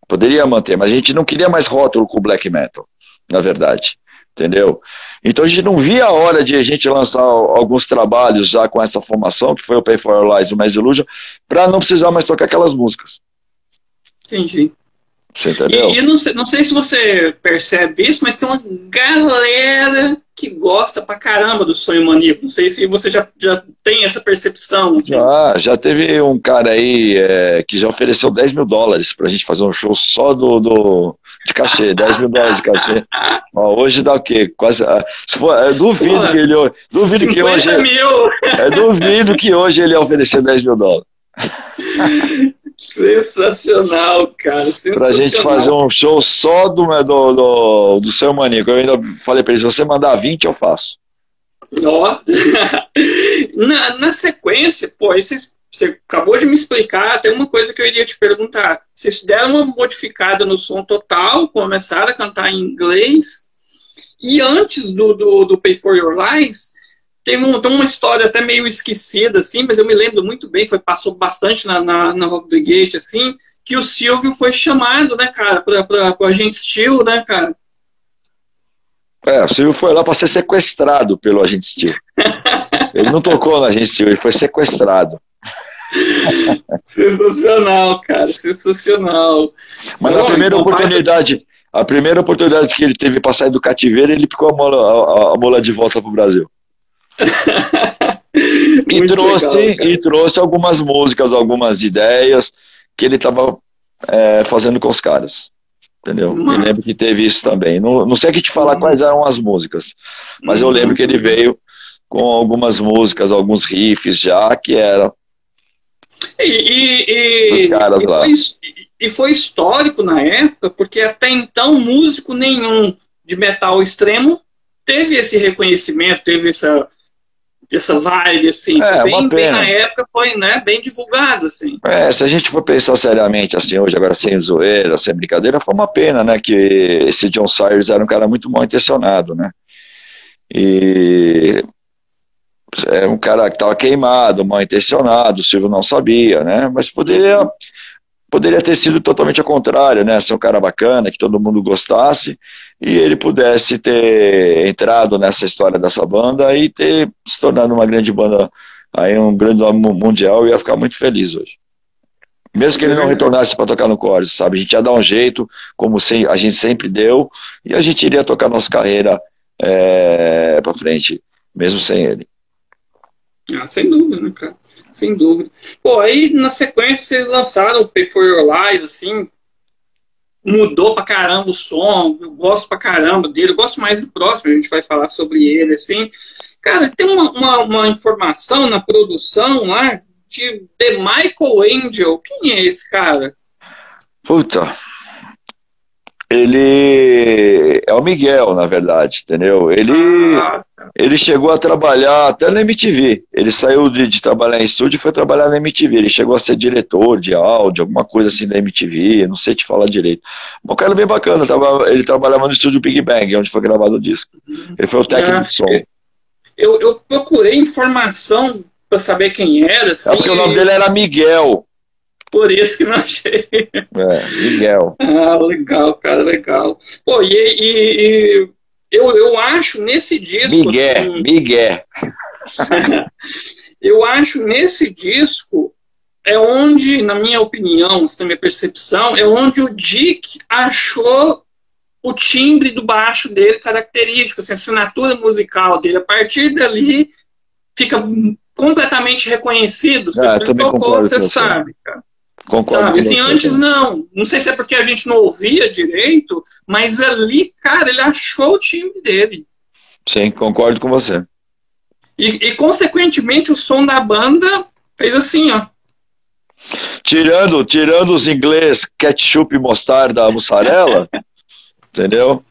Poderia manter, mas a gente não queria mais rótulo com black metal, na verdade entendeu? Então a gente não via a hora de a gente lançar alguns trabalhos já com essa formação, que foi o Pay for Your Lies e o Mais Illusion, para não precisar mais tocar aquelas músicas. Entendi. Você entendeu? E, e não, sei, não sei se você percebe isso, mas tem uma galera que gosta pra caramba do sonho maníaco. Não sei se você já, já tem essa percepção. Assim. Já, já teve um cara aí é, que já ofereceu 10 mil dólares pra gente fazer um show só do, do de cachê, 10 mil dólares de cachê. [LAUGHS] Ó, hoje dá o quê? Quase. ah, for, duvido Pô, que ele. Duvido que 50 hoje. mil! É, duvido que hoje ele ia oferecer 10 mil dólares. Sensacional, cara. Sensacional. Pra gente fazer um show só do, do, do, do seu maníaco. Eu ainda falei pra ele: se você mandar 20, eu faço. Ó. [LAUGHS] na, na sequência, pô, aí vocês, você acabou de me explicar, tem uma coisa que eu iria te perguntar. Vocês deram uma modificada no som total, começaram a cantar em inglês, e antes do, do, do Pay For Your Lies, tem, um, tem uma história até meio esquecida, assim, mas eu me lembro muito bem, foi, passou bastante na, na, na Rock Brigade, assim, que o Silvio foi chamado, né, cara, pra, pra, pro Agente Steel, né, cara? É, o Silvio foi lá pra ser sequestrado pelo agente Steel. [LAUGHS] Ele não tocou no agente Steel, ele foi sequestrado. [LAUGHS] Sensacional, cara, sensacional. Mas na Pô, primeira então, oportunidade, a primeira oportunidade que ele teve pra sair do cativeiro, ele picou a mola, a, a mola de volta pro Brasil. [LAUGHS] E trouxe, legal, e trouxe algumas músicas, algumas ideias que ele estava fazendo com os caras. Entendeu? Massa. Eu lembro que teve isso também. Não, não sei que te falar Uhum. quais eram as músicas, mas eu Uhum. lembro que ele veio com algumas músicas, alguns riffs já, que era. E, e, caras e foi, e foi histórico na época, porque até então músico nenhum de metal extremo teve esse reconhecimento, teve essa, essa vibe, assim. É, bem, bem na época foi né, bem divulgado, assim. É, se a gente for pensar seriamente assim hoje, agora sem zoeira, sem brincadeira, foi uma pena, né? Que esse John Sayers era um cara muito mal intencionado, né? E é um cara que estava queimado, mal intencionado, o Silvio não sabia, né? Mas poderia, poderia ter sido totalmente ao contrário, né? Ser um cara bacana, que todo mundo gostasse, e ele pudesse ter entrado nessa história dessa banda e ter se tornado uma grande banda, aí um grande nome mundial, e ia ficar muito feliz hoje. Mesmo que ele não retornasse para tocar no Chorus, sabe? A gente ia dar um jeito, como a gente sempre deu, e a gente iria tocar nossa carreira é, para frente, mesmo sem ele. Ah, sem dúvida, né, cara? Sem dúvida. Pô, aí na sequência vocês lançaram o Pay For Your Lies, assim, mudou pra caramba o som, eu gosto pra caramba dele, eu gosto mais do próximo, a gente vai falar sobre ele, assim. Cara, tem uma, uma, uma informação na produção lá de The Michael Angel. Quem é esse cara? Puta. Ele é o Miguel, na verdade, entendeu? Ele, Ah, ele chegou a trabalhar até na MTV. Ele saiu de, de trabalhar em estúdio e foi trabalhar na MTV. Ele chegou a ser diretor de áudio, alguma coisa assim da MTV, não sei te falar direito. Um cara bem bacana, tava, ele trabalhava no estúdio Big Bang, onde foi gravado o disco. Ele foi o técnico Ah, de som. eu, eu procurei informação pra saber quem era, assim, É porque o nome dele era Miguel. por isso que não achei. É, Miguel. Ah, legal, cara, legal. Pô, e, e- e eu, eu acho nesse disco. Miguel, assim, Miguel. [LAUGHS] eu acho nesse disco é onde, na minha opinião, na minha percepção, é onde o Dick achou o timbre do baixo dele característico, assim, a assinatura musical dele. A partir dali fica completamente reconhecido. Você Ah, tocou, você. sabe, cara. Concordo Sabe, com assim, você, antes não. Não sei se é porque a gente não ouvia direito, mas ali, cara, ele achou o time dele. Sim, concordo com você. E, e, consequentemente, o som da banda fez assim, ó. Tirando, tirando os inglês ketchup, mostarda, mussarela, [LAUGHS] entendeu?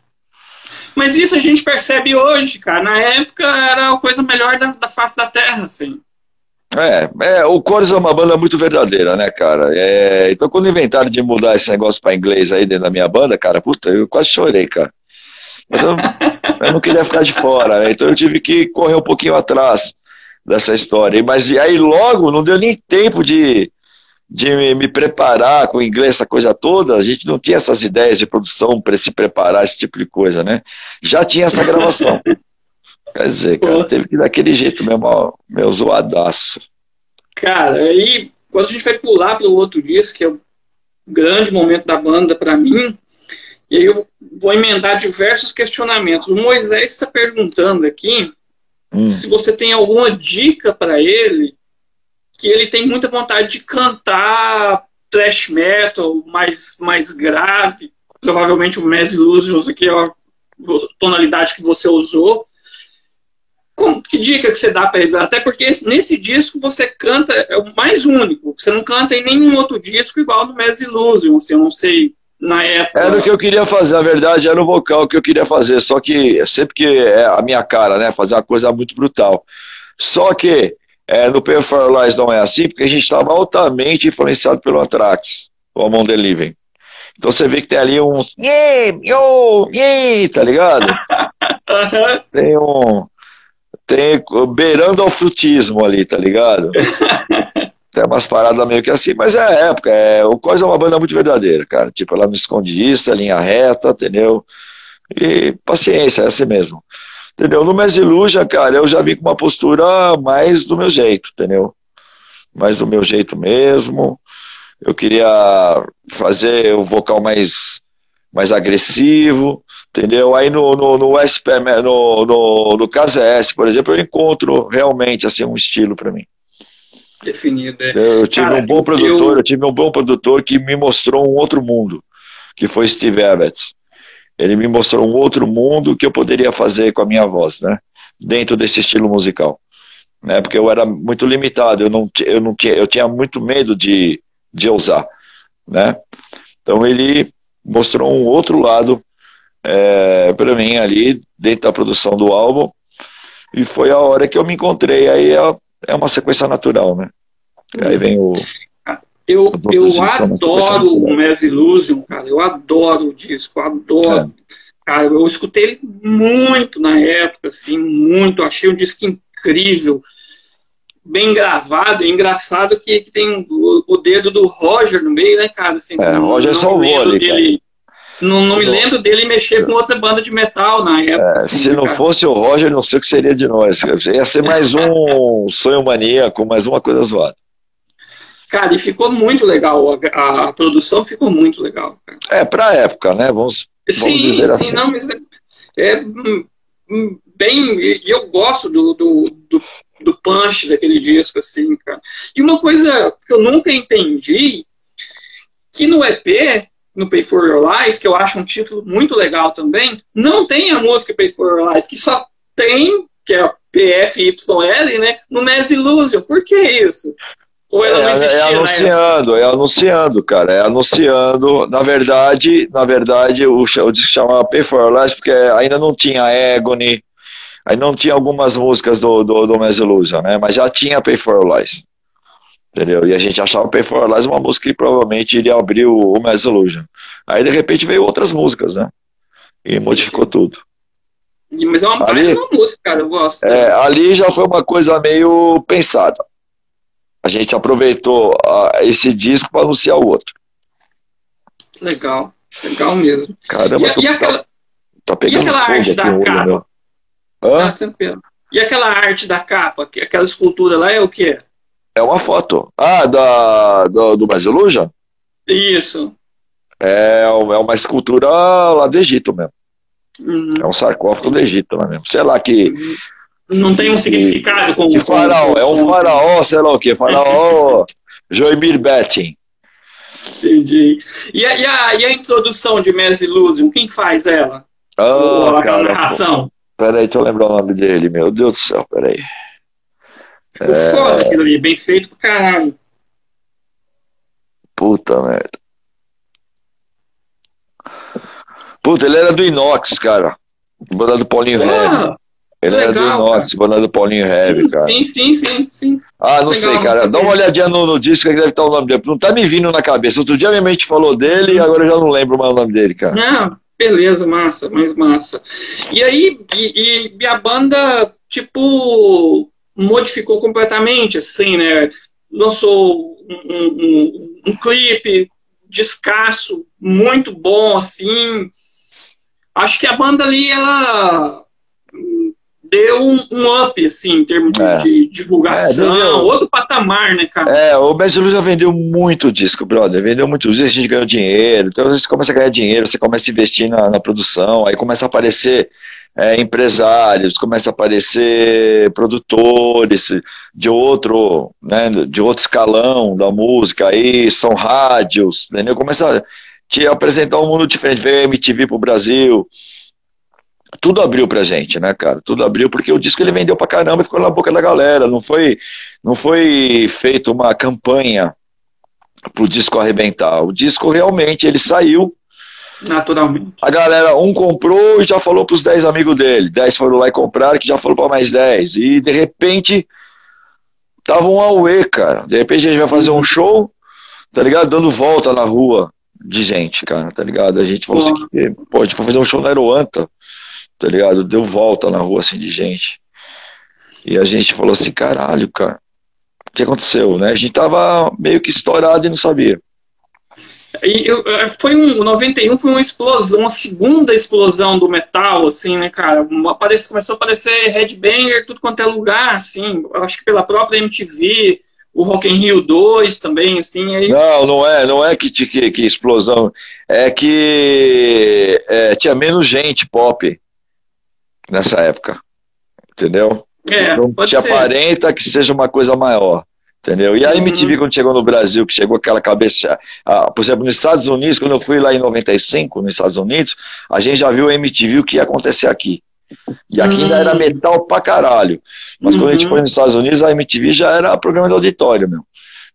Mas isso a gente percebe hoje, cara. Na época era a coisa melhor da, da face da terra, assim. É, é, o Chorus é uma banda muito verdadeira, né, cara? É, então, quando inventaram de mudar esse negócio para inglês aí dentro da minha banda, cara, puta, eu quase chorei, cara. Mas eu, eu não queria ficar de fora, né? Então eu tive que correr um pouquinho atrás dessa história. Mas aí logo não deu nem tempo de, de me, preparar com inglês, essa coisa toda. A gente não tinha essas ideias de produção para se preparar, esse tipo de coisa, né? Já tinha essa gravação. [LAUGHS] Quer dizer, cara, teve que dar aquele jeito mesmo, ó, meu zoadaço. Cara, aí quando a gente vai pular para o outro disco, que é o grande momento da banda para mim. E aí eu vou emendar diversos questionamentos. O Moisés está perguntando aqui hum. se você tem alguma dica para ele que ele tem muita vontade de cantar thrash metal mais, mais grave, provavelmente o Mass Illusions aqui é a tonalidade que você usou. Como, que dica que você dá para ele? Até porque nesse disco você canta, é o mais único. Você não canta em nenhum outro disco igual no Mass Illusion, assim, eu não sei na época. Era o que eu queria fazer, na verdade, era o vocal que eu queria fazer, só que sempre que é a minha cara, né? Fazer uma coisa muito brutal. Só que é, no Pay for Lies não é assim, porque a gente estava altamente influenciado pelo Anthrax, o Among the Living. Então você vê que tem ali um yeah, yo, yeah, tá ligado? [LAUGHS] tem um tem beirando ao frutismo ali, tá ligado? [LAUGHS] tem umas paradas meio que assim, mas é a época, é, o Coisa é uma banda muito verdadeira, cara. Tipo, ela não esconde isso, é linha reta, entendeu? E paciência, é assim mesmo. Entendeu? No Mesiluja, cara, eu já vim com uma postura mais do meu jeito, entendeu? Mais do meu jeito mesmo. Eu queria fazer o vocal mais, mais agressivo, entendeu? Aí no, no, no, SP, no, no, no KZS, por exemplo, eu encontro realmente assim, um estilo para mim definido. É. Eu tive Cara, um bom produtor, eu... eu... tive um bom produtor que me mostrou um outro mundo, que foi Steve Evans. Ele me mostrou um outro mundo que eu poderia fazer com a minha voz, né? Dentro desse estilo musical, né? Porque eu era muito limitado, eu não, eu não tinha, eu tinha muito medo de, de ousar, né? Então ele mostrou um outro lado é, para mim ali dentro da produção do álbum e foi a hora que eu me encontrei aí é, é uma sequência natural, né? Aí vem o eu, eu adoro o Mass Illusion, cara. Eu adoro o disco, adoro. É. Cara, eu escutei ele muito na época, assim, muito. Achei um disco incrível, bem gravado. É engraçado que, que tem o, o, dedo do Roger no meio, né, cara? Assim, é, o Roger salvou ali, dele, Não, não me lembro dele mexer com outra banda de metal na época. É, assim, se não cara. fosse o Roger, não sei o que seria de nós. Ia ser mais um [LAUGHS] sonho maníaco, mais uma coisa zoada. Cara, e ficou muito legal. A, a produção ficou muito legal. Cara. É, pra época, né? Vamos, sim, vamos dizer sim, assim. não, mas é, é hum, bem. E eu gosto do, do, do, do punch daquele disco, assim, cara. E uma coisa que eu nunca entendi, que no EP, no Pay For Your Lies, que eu acho um título muito legal também, não tem a música Pay For Your Lies, que só tem, que é PFYL, né, no Mass Illusion. Por que isso? Ou ela não é, existia, é anunciando, é anunciando, cara, é anunciando. Na verdade, na verdade, o, o disco chamava Pay for Lies porque ainda não tinha Agony, aí não tinha algumas músicas do, do, do Mass Illusion, né? Mas já tinha Pay for Lies. Entendeu? E a gente achava for Lies uma música que provavelmente iria abrir o, o Mass Illusion. Aí de repente veio outras músicas, né? E modificou tudo. Mas é uma ali, música, cara, eu gosto. É, ali já foi uma coisa meio pensada a gente aproveitou uh, esse disco para anunciar o outro. Legal, legal mesmo. Caramba, e, e aquela, tá e aquela arte da capa? Hã? Ah, e aquela arte da capa, aquela escultura lá é o quê? É uma foto. Ah, da, do, do Basiluja? Isso. É, é uma escultura lá do Egito mesmo. Uhum. É um sarcófago do Egito mesmo. Sei lá que uhum não tem um significado como. De faraó, é um faraó, sei lá o que, faraó [LAUGHS] Joimir Betting. Entendi. E a, e, a, e a introdução de Mes Illusion, quem faz ela? Oh, a cara, narração? Peraí, deixa eu lembrar o nome dele, meu Deus do céu, peraí. Ficou é... foda aquilo ali, bem feito pro caralho. Puta merda. Puta, ele era do Inox, cara. Banda do Paulinho ah, ele Legal, era do Inox, banda do Paulinho Heavy, cara. Sim, sim, sim, sim. Ah, não Legal, sei, cara. Dá uma olhadinha no, no disco que deve estar o nome dele. Não tá me vindo na cabeça. Outro dia minha mente falou dele e agora eu já não lembro mais o nome dele, cara. Não, beleza, massa, mais massa. E aí, e, e a banda, tipo, modificou completamente, assim, né? Lançou um, um, um, clipe descasso, muito bom, assim. Acho que a banda ali, ela deu um, um up, assim, em termos de, é. de divulgação, é, outro patamar, né, cara? É, o Bad já vendeu muito disco, brother, vendeu muito disco, a gente ganhou dinheiro, então você começa a ganhar dinheiro, você começa a investir na, na produção, aí começa a aparecer é, empresários, começa a aparecer produtores de outro, né, de outro escalão da música, aí são rádios, entendeu? Começa a te apresentar um mundo diferente, veio a MTV pro Brasil, tudo abriu pra gente, né, cara? Tudo abriu porque o disco ele vendeu pra caramba e ficou na boca da galera. Não foi, não foi feito uma campanha pro disco arrebentar. O disco realmente ele saiu. Naturalmente. A galera, um comprou e já falou pros 10 amigos dele. 10 foram lá e compraram, que já falou para mais 10. E de repente, tava um auê, cara. De repente a gente vai fazer um show, tá ligado? Dando volta na rua de gente, cara, tá ligado? A gente falou assim, pô, a gente foi fazer um show na Aeroanta tá ligado? Deu volta na rua, assim, de gente. E a gente falou assim, caralho, cara, o que aconteceu, né? A gente tava meio que estourado e não sabia. E eu, é, foi um, 91 foi uma explosão, uma segunda explosão do metal, assim, né, cara? Aparece, começou a aparecer headbanger, tudo quanto é lugar, assim, acho que pela própria MTV, o Rock in Rio 2 também, assim. Aí... Não, não é, não é que, que, que explosão, é que é, tinha menos gente pop nessa época. Entendeu? É, então te ser. aparenta que seja uma coisa maior. Entendeu? E a MTV, uhum. quando chegou no Brasil, que chegou aquela cabeça. Ah, por exemplo, nos Estados Unidos, quando eu fui lá em 95, nos Estados Unidos, a gente já viu a MTV o que ia acontecer aqui. E aqui uhum. ainda era hum. metal pra caralho. Mas uhum. quando a gente uhum. foi nos Estados Unidos, a MTV já era programa de auditório, meu.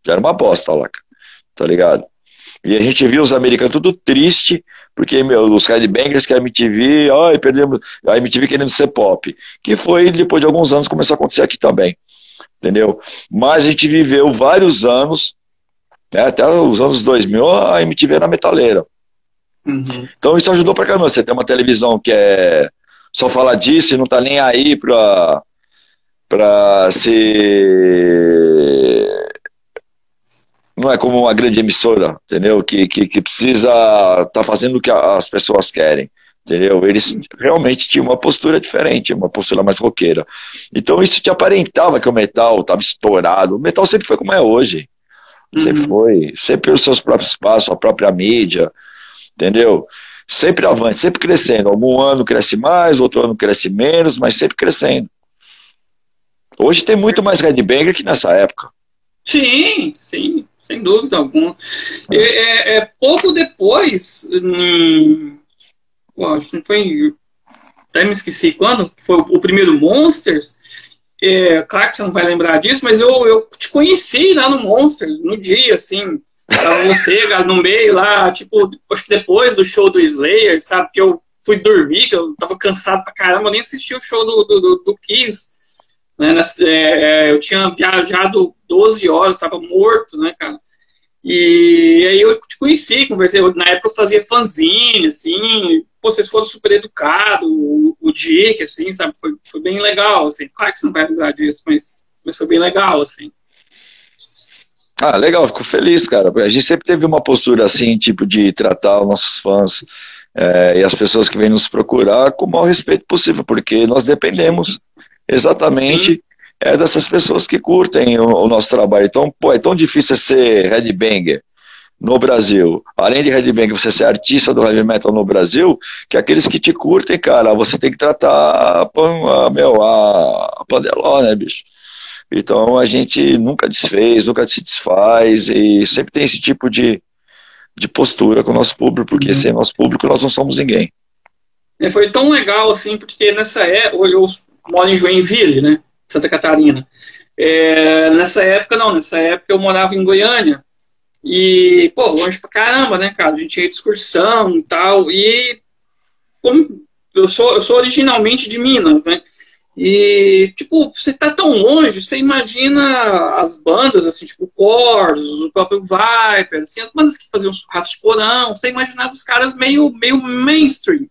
Já era uma bosta lá, tá ligado? E a gente viu os americanos tudo triste, porque meu, os headbangers que a MTV, ai, perdemos, a MTV querendo ser pop, que foi depois de alguns anos começou a acontecer aqui também, entendeu? Mas a gente viveu vários anos, né, até os anos 2000, a MTV era metaleira. Uhum. Então isso ajudou pra caramba, você tem uma televisão que é só fala disso e não tá nem aí pra, pra ser não é como uma grande emissora, entendeu? Que, que, que precisa estar tá fazendo o que as pessoas querem, entendeu? Eles realmente tinham uma postura diferente, uma postura mais roqueira. Então isso te aparentava que o metal estava estourado. O metal sempre foi como é hoje. Sempre uhum. foi. Sempre os seus próprios passos, a própria mídia, entendeu? Sempre avante, sempre crescendo. Algum ano cresce mais, outro ano cresce menos, mas sempre crescendo. Hoje tem muito mais headbanger que nessa época. Sim, sim sem dúvida alguma. É, é, é pouco depois, em, acho que foi. Até me esqueci quando, foi o, primeiro Monsters. É, claro que você não vai lembrar disso, mas eu, eu te conheci lá no Monsters, no dia, assim. Você, [LAUGHS] no meio lá, tipo, acho que depois do show do Slayer, sabe? Que eu fui dormir, que eu tava cansado pra caramba, nem assisti o show do, do, do, Kiss. Né, é, é, eu tinha viajado 12 horas, estava morto, né, cara? E aí eu te conheci, conversei. Na época eu fazia fanzine, assim. Pô, vocês foram super educados, o, o Dick, assim, sabe? Foi, foi bem legal, assim. Claro que você não vai lembrar disso, mas, mas foi bem legal, assim. Ah, legal, fico feliz, cara. A gente sempre teve uma postura assim, tipo, de tratar os nossos fãs é, e as pessoas que vêm nos procurar com o maior respeito possível, porque nós dependemos exatamente é dessas pessoas que curtem o, o, nosso trabalho. Então, pô, é tão difícil ser headbanger no Brasil. Além de headbanger, você ser artista do heavy metal no Brasil, que aqueles que te curtem, cara, você tem que tratar a, a, meu, a, a pandeló, né, bicho? Então a gente nunca desfez, nunca se desfaz e sempre tem esse tipo de, de postura com o nosso público, porque uhum. sem nosso público nós não somos ninguém. É, foi tão legal assim, porque nessa época eu moro em Joinville, né? Santa Catarina. É, nessa época, não, nessa época eu morava em Goiânia. E, pô, longe pra caramba, né, cara? A gente ia de excursão e tal. E, como eu sou, eu sou originalmente de Minas, né? E, tipo, você tá tão longe, você imagina as bandas, assim, tipo, Corsos, o próprio Viper, assim, as bandas que faziam Ratos de Porão, você imaginava os caras meio, meio mainstream,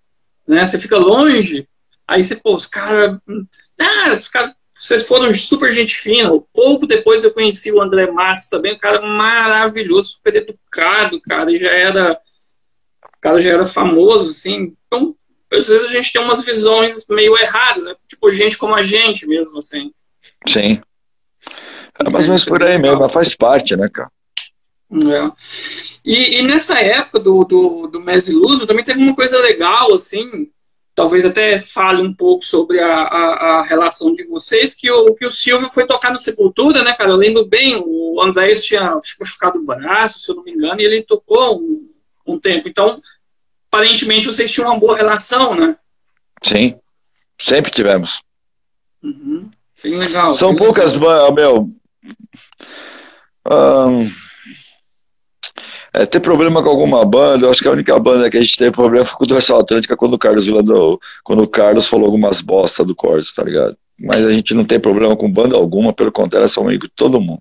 né? Você fica longe, aí você, pô, os caras. Ah, os caras vocês foram super gente fina. Pouco depois eu conheci o André Matos também, um cara maravilhoso, super educado, cara, e já era. O cara já era famoso, assim. Então, às vezes a gente tem umas visões meio erradas, né? tipo gente como a gente mesmo, assim. Sim. É mais ou menos por aí mesmo, mas faz parte, né, cara? É. E, e, nessa época do, do, do Mesiluso também teve uma coisa legal, assim, talvez até fale um pouco sobre a, a, a, relação de vocês, que o, que o Silvio foi tocar no Sepultura, né, cara? Eu lembro bem, o Andrés tinha machucado o braço, se eu não me engano, e ele tocou um, um tempo. Então, aparentemente vocês tinham uma boa relação, né? Sim, sempre tivemos. Uhum. Bem legal. São bem poucas, legal. meu. É, ter problema com alguma banda, eu acho que a única banda que a gente teve problema foi com o Dorsal Atlântica quando o Carlos quando o Carlos falou algumas bosta do Cortes, tá ligado? Mas a gente não tem problema com banda alguma, pelo contrário, é só amigo de todo mundo.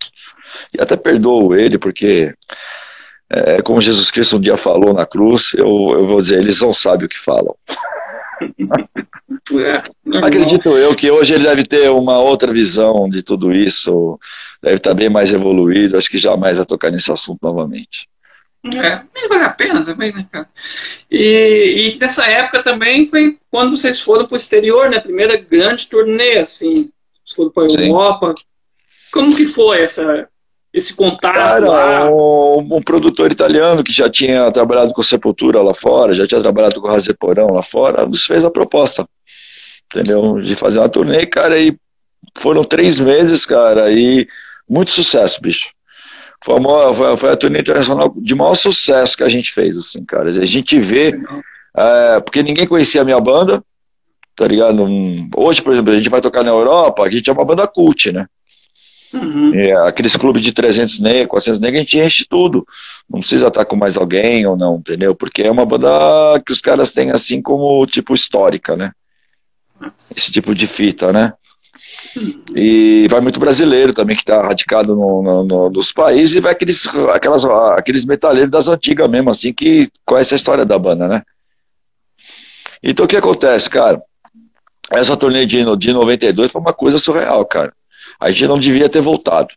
E até perdoo ele, porque é, como Jesus Cristo um dia falou na cruz, eu, eu vou dizer, eles não sabem o que falam. É, Acredito eu que hoje ele deve ter uma outra visão de tudo isso, deve estar bem mais evoluído, acho que jamais vai tocar nesse assunto novamente. É, mas vale a pena também, né, cara? E, e nessa época também foi quando vocês foram para o exterior, né? Primeira grande turnê, assim, foram para a Europa. Como que foi essa, esse contato? Cara, um, um, produtor italiano que já tinha trabalhado com Sepultura lá fora, já tinha trabalhado com Razeporão lá fora, nos fez a proposta entendeu? De fazer uma turnê, cara, e foram três meses, cara, e muito sucesso, bicho. Foi foi, foi a turnê internacional de maior sucesso que a gente fez, assim, cara. A gente vê, é, porque ninguém conhecia a minha banda, tá ligado? Hoje, por exemplo, a gente vai tocar na Europa, a gente é uma banda cult, né? Uhum. É, aqueles clubes de 300 negros, 400 negros, a gente enche tudo. Não precisa estar com mais alguém ou não, entendeu? Porque é uma banda que os caras têm assim como, tipo, histórica, né? esse tipo de fita, né? E vai muito brasileiro também que está radicado no, no, no, nos países e vai aqueles, aquelas, aqueles metaleiros das antigas mesmo, assim, que conhece a história da banda, né? Então o que acontece, cara? Essa turnê de, de 92 foi uma coisa surreal, cara. A gente não devia ter voltado.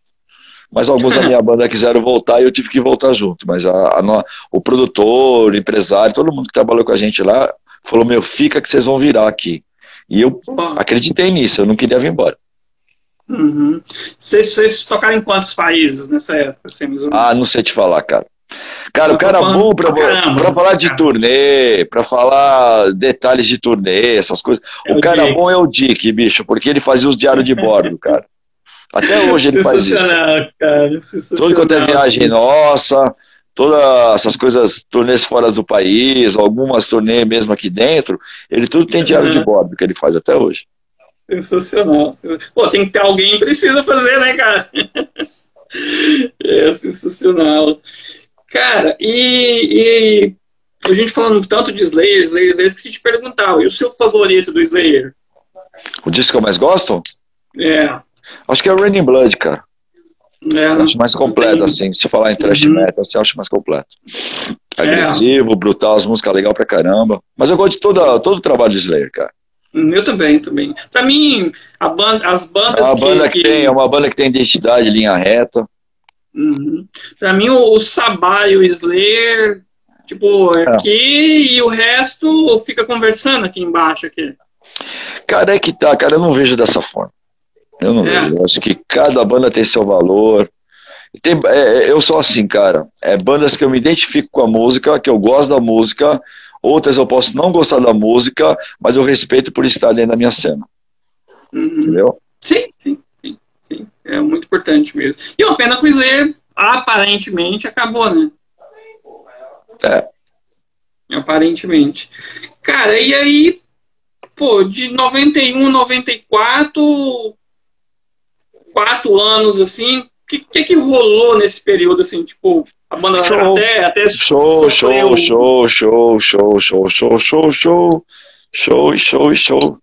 Mas alguns da minha banda quiseram voltar e eu tive que voltar junto. Mas a, a, o produtor, o empresário, todo mundo que trabalhou com a gente lá, falou: Meu, fica que vocês vão virar aqui. E eu acreditei nisso, eu não queria vir embora. Uhum. Vocês, vocês tocaram em quantos países nessa época? Assim, ah, não sei te falar, cara. Cara, o cara bom pra, caramba, pra falar de cara. turnê, pra falar detalhes de turnê, essas coisas. É o, o cara Dick. bom é o Dick, bicho, porque ele fazia os diários de bordo, cara. Até hoje ele faz isso. Cara, Todo quanto é viagem nossa, todas essas coisas, turnês fora do país, algumas turnês mesmo aqui dentro, ele tudo tem diário de bordo que ele faz até hoje. Sensacional. Pô, tem que ter alguém que precisa fazer, né, cara? [LAUGHS] É sensacional. Cara, e, e, a gente falando tanto de Slayer, Slayer, Slayer, esqueci de perguntar, e o seu favorito do Slayer? O disco que eu mais gosto? É. Acho que é o Raining Blood, cara. É, acho mais completo, tem... assim. Se falar em thrash uhum. metal, você acha mais completo. É. Agressivo, é. brutal, as músicas legal pra caramba. Mas eu gosto de toda, todo o trabalho de Slayer, cara. Hum, eu também, também. Pra mim, a banda, as bandas. É uma banda que, que, tem, é uma banda que tem identidade, linha reta. Uhum. Pra mim, o, o Sabá e o Slayer, tipo, é, é aqui e o resto fica conversando aqui embaixo. Aqui. Cara, é que tá, cara, eu não vejo dessa forma. Eu não é. vejo. Eu acho que cada banda tem seu valor. Tem, é, é, eu sou assim, cara. É bandas que eu me identifico com a música, que eu gosto da música. Outras eu posso não gostar da música, mas eu respeito por estar dentro da minha cena. Uhum. Entendeu? Sim, sim, sim, sim. É muito importante mesmo. E uma pena que o Slayer aparentemente acabou, né? É. Aparentemente. Cara, e aí, pô, de 91, 94, quatro anos, assim, o que, que, que rolou nesse período, assim, tipo, a banda show. até, até show, show, show, show, show, show, show, show, show, show, show, show.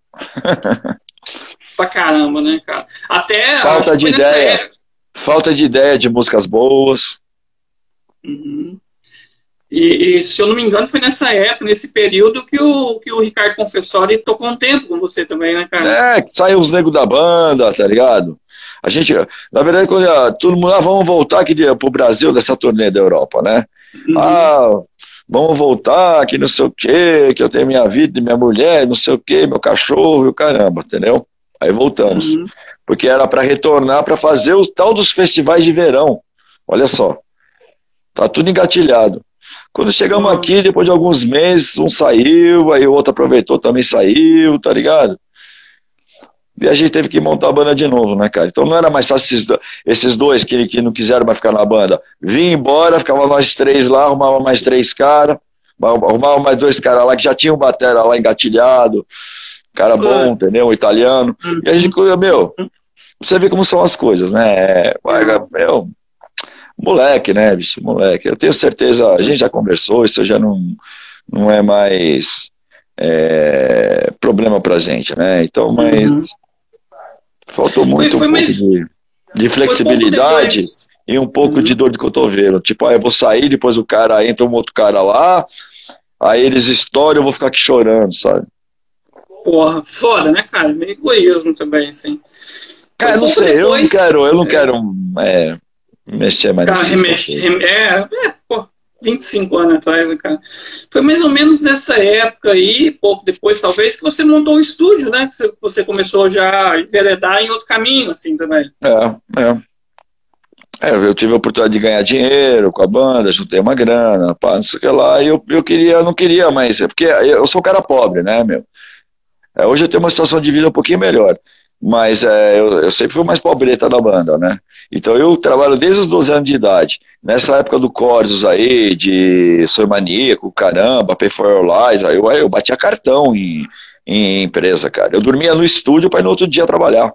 pra caramba, né, cara? Até. Falta de ideia. Falta de ideia de músicas boas. Uhum. E, e, se eu não me engano, foi nessa época, nesse período, que o, que o Ricardo Confessori tocou um tempo com você também, né, cara? É, que saiu os negros da banda, tá ligado? A gente, na verdade, quando todo mundo, ah, vamos voltar aqui para o Brasil dessa turnê da Europa, né? Uhum. Ah, vamos voltar, que não sei o quê, que eu tenho minha vida, minha mulher, não sei o quê, meu cachorro e o caramba, entendeu? Aí voltamos. Uhum. Porque era para retornar para fazer o tal dos festivais de verão. Olha só. Tá tudo engatilhado. Quando chegamos uhum. aqui, depois de alguns meses, um saiu, aí o outro aproveitou, também saiu, tá ligado? E a gente teve que montar a banda de novo, né, cara? Então não era mais fácil esses, esses dois que, que não quiseram mais ficar na banda. Vinha embora, ficava nós três lá, arrumava mais três caras, arrumava mais dois caras lá que já tinham batera lá engatilhado, cara bom, entendeu? Um italiano. E a gente, meu, você vê como são as coisas, né? Meu, moleque, né, bicho, moleque. Eu tenho certeza, a gente já conversou, isso já não, não é mais é, problema pra gente, né? Então, mas uhum. Faltou muito foi, foi um pouco de, de flexibilidade e um pouco uhum. de dor de cotovelo. Tipo, ah, eu vou sair, depois o cara entra um outro cara lá, aí eles estouram, eu vou ficar aqui chorando, sabe? Porra, foda, né, cara? Meio egoísmo também, assim. Cara, não sei, depois... eu não quero, eu não é. quero é, mexer mais cara, remexe, rem... é, é, pô, 25 anos atrás, né, cara. Foi mais ou menos nessa época aí, pouco depois, talvez, que você montou o estúdio, né? Que você começou já a enveredar em outro caminho, assim, também. É, é. É, eu tive a oportunidade de ganhar dinheiro com a banda, juntei uma grana, pá, não sei o que lá, e eu, eu queria, não queria mais, porque eu sou um cara pobre, né, meu? É, hoje eu tenho uma situação de vida um pouquinho melhor, mas é, eu, eu, sempre fui mais pobreta da banda, né? Então eu trabalho desde os 12 anos de idade. Nessa época do Corsos aí, de Sou Maníaco, caramba, Pay for Your Lies, aí eu, eu batia cartão em, em empresa, cara. Eu dormia no estúdio para ir no outro dia trabalhar.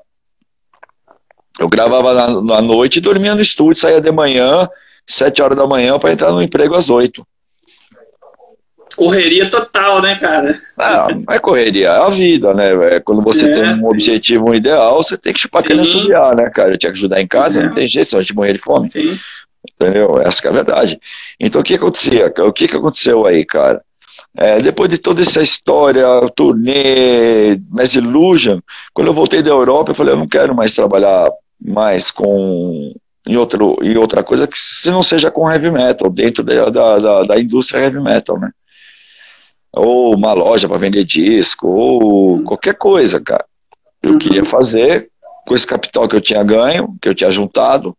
Eu gravava na, na noite e dormia no estúdio, saía de manhã, sete horas da manhã, para entrar no emprego às oito. Correria total, né, cara? Ah, não é correria, é a vida, né? É, quando você é, tem um sim. objetivo, um ideal, você tem que chupar cana subiar, né, cara? Eu tinha que ajudar em casa, é. não tem jeito, senão a gente morrer de fome. Sim. Entendeu? Essa é a verdade. Então o que acontecia? O que, que aconteceu aí, cara? É, depois de toda essa história, turnê, Mass Illusion, quando eu voltei da Europa, eu falei, eu não quero mais trabalhar mais com em, outro, em outra coisa que se não seja com heavy metal, dentro da, da, da, da indústria heavy metal, né? Ou uma loja para vender disco, ou qualquer coisa, cara. Eu uhum. queria fazer com esse capital que eu tinha ganho, que eu tinha juntado,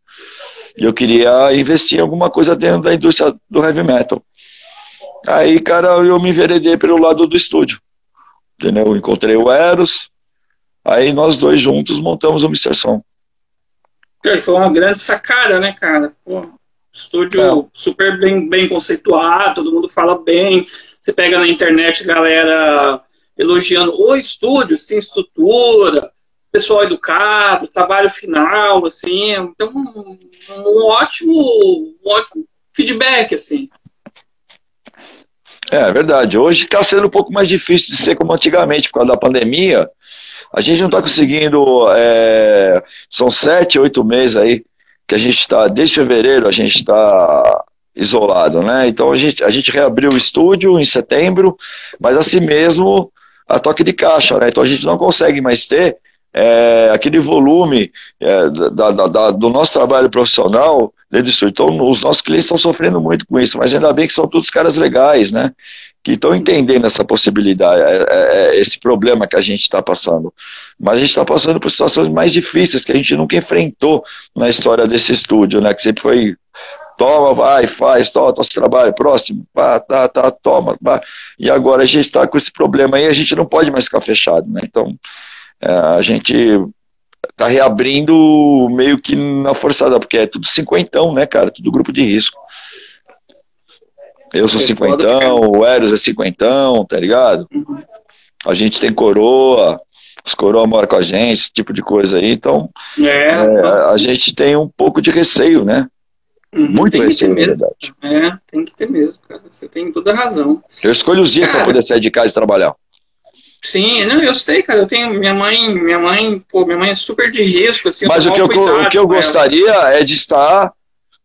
e eu queria investir em alguma coisa dentro da indústria do heavy metal. Aí, cara, eu me enveredei pelo lado do estúdio. Entendeu? Eu encontrei o Eros, aí nós dois juntos montamos o Mr. Som. Foi uma grande sacada, né, cara? Pô, estúdio é. super bem, bem conceituado, todo mundo fala bem, você pega na internet galera elogiando o estúdio, sim, estrutura, pessoal educado, trabalho final, assim, então um, um ótimo, um ótimo feedback, assim. É, é verdade. Hoje está sendo um pouco mais difícil de ser como antigamente, por causa da pandemia. A gente não está conseguindo. É, são sete, oito meses aí que a gente está, desde fevereiro, a gente está isolado, né? Então a gente, a gente reabriu o estúdio em setembro, mas assim mesmo a toque de caixa, né? Então a gente não consegue mais ter é, aquele volume é, da, da, da, do nosso trabalho profissional dentro do estúdio. Então os nossos clientes estão sofrendo muito com isso, mas ainda bem que são todos caras legais, né? Que estão entendendo essa possibilidade, é, é, é esse problema que a gente está passando. Mas a gente está passando por situações mais difíceis que a gente nunca enfrentou na história desse estúdio, né? Que sempre foi toma, vai, faz, toma, nosso trabalho, próximo, pá, tá, tá, toma, pá. E agora a gente está com esse problema aí, a gente não pode mais ficar fechado, né? Então, é, a gente tá reabrindo meio que na forçada, porque é tudo cinquentão, né, cara? Tudo grupo de risco. Eu sou cinquentão, o Eros é cinquentão, tá ligado? A gente tem coroa, os coroa moram com a gente, esse tipo de coisa aí, então é, é, a gente tem um pouco de receio, né? Uhum, Muito tem ter mesmo. É, tem que ter mesmo, cara. Você tem toda a razão. Eu escolho os dias para poder sair de casa e trabalhar. Sim, não, eu sei, cara. Eu tenho minha mãe, minha mãe, pô, minha mãe é super de risco, assim. Mas o que, eu, o que eu gostaria é de estar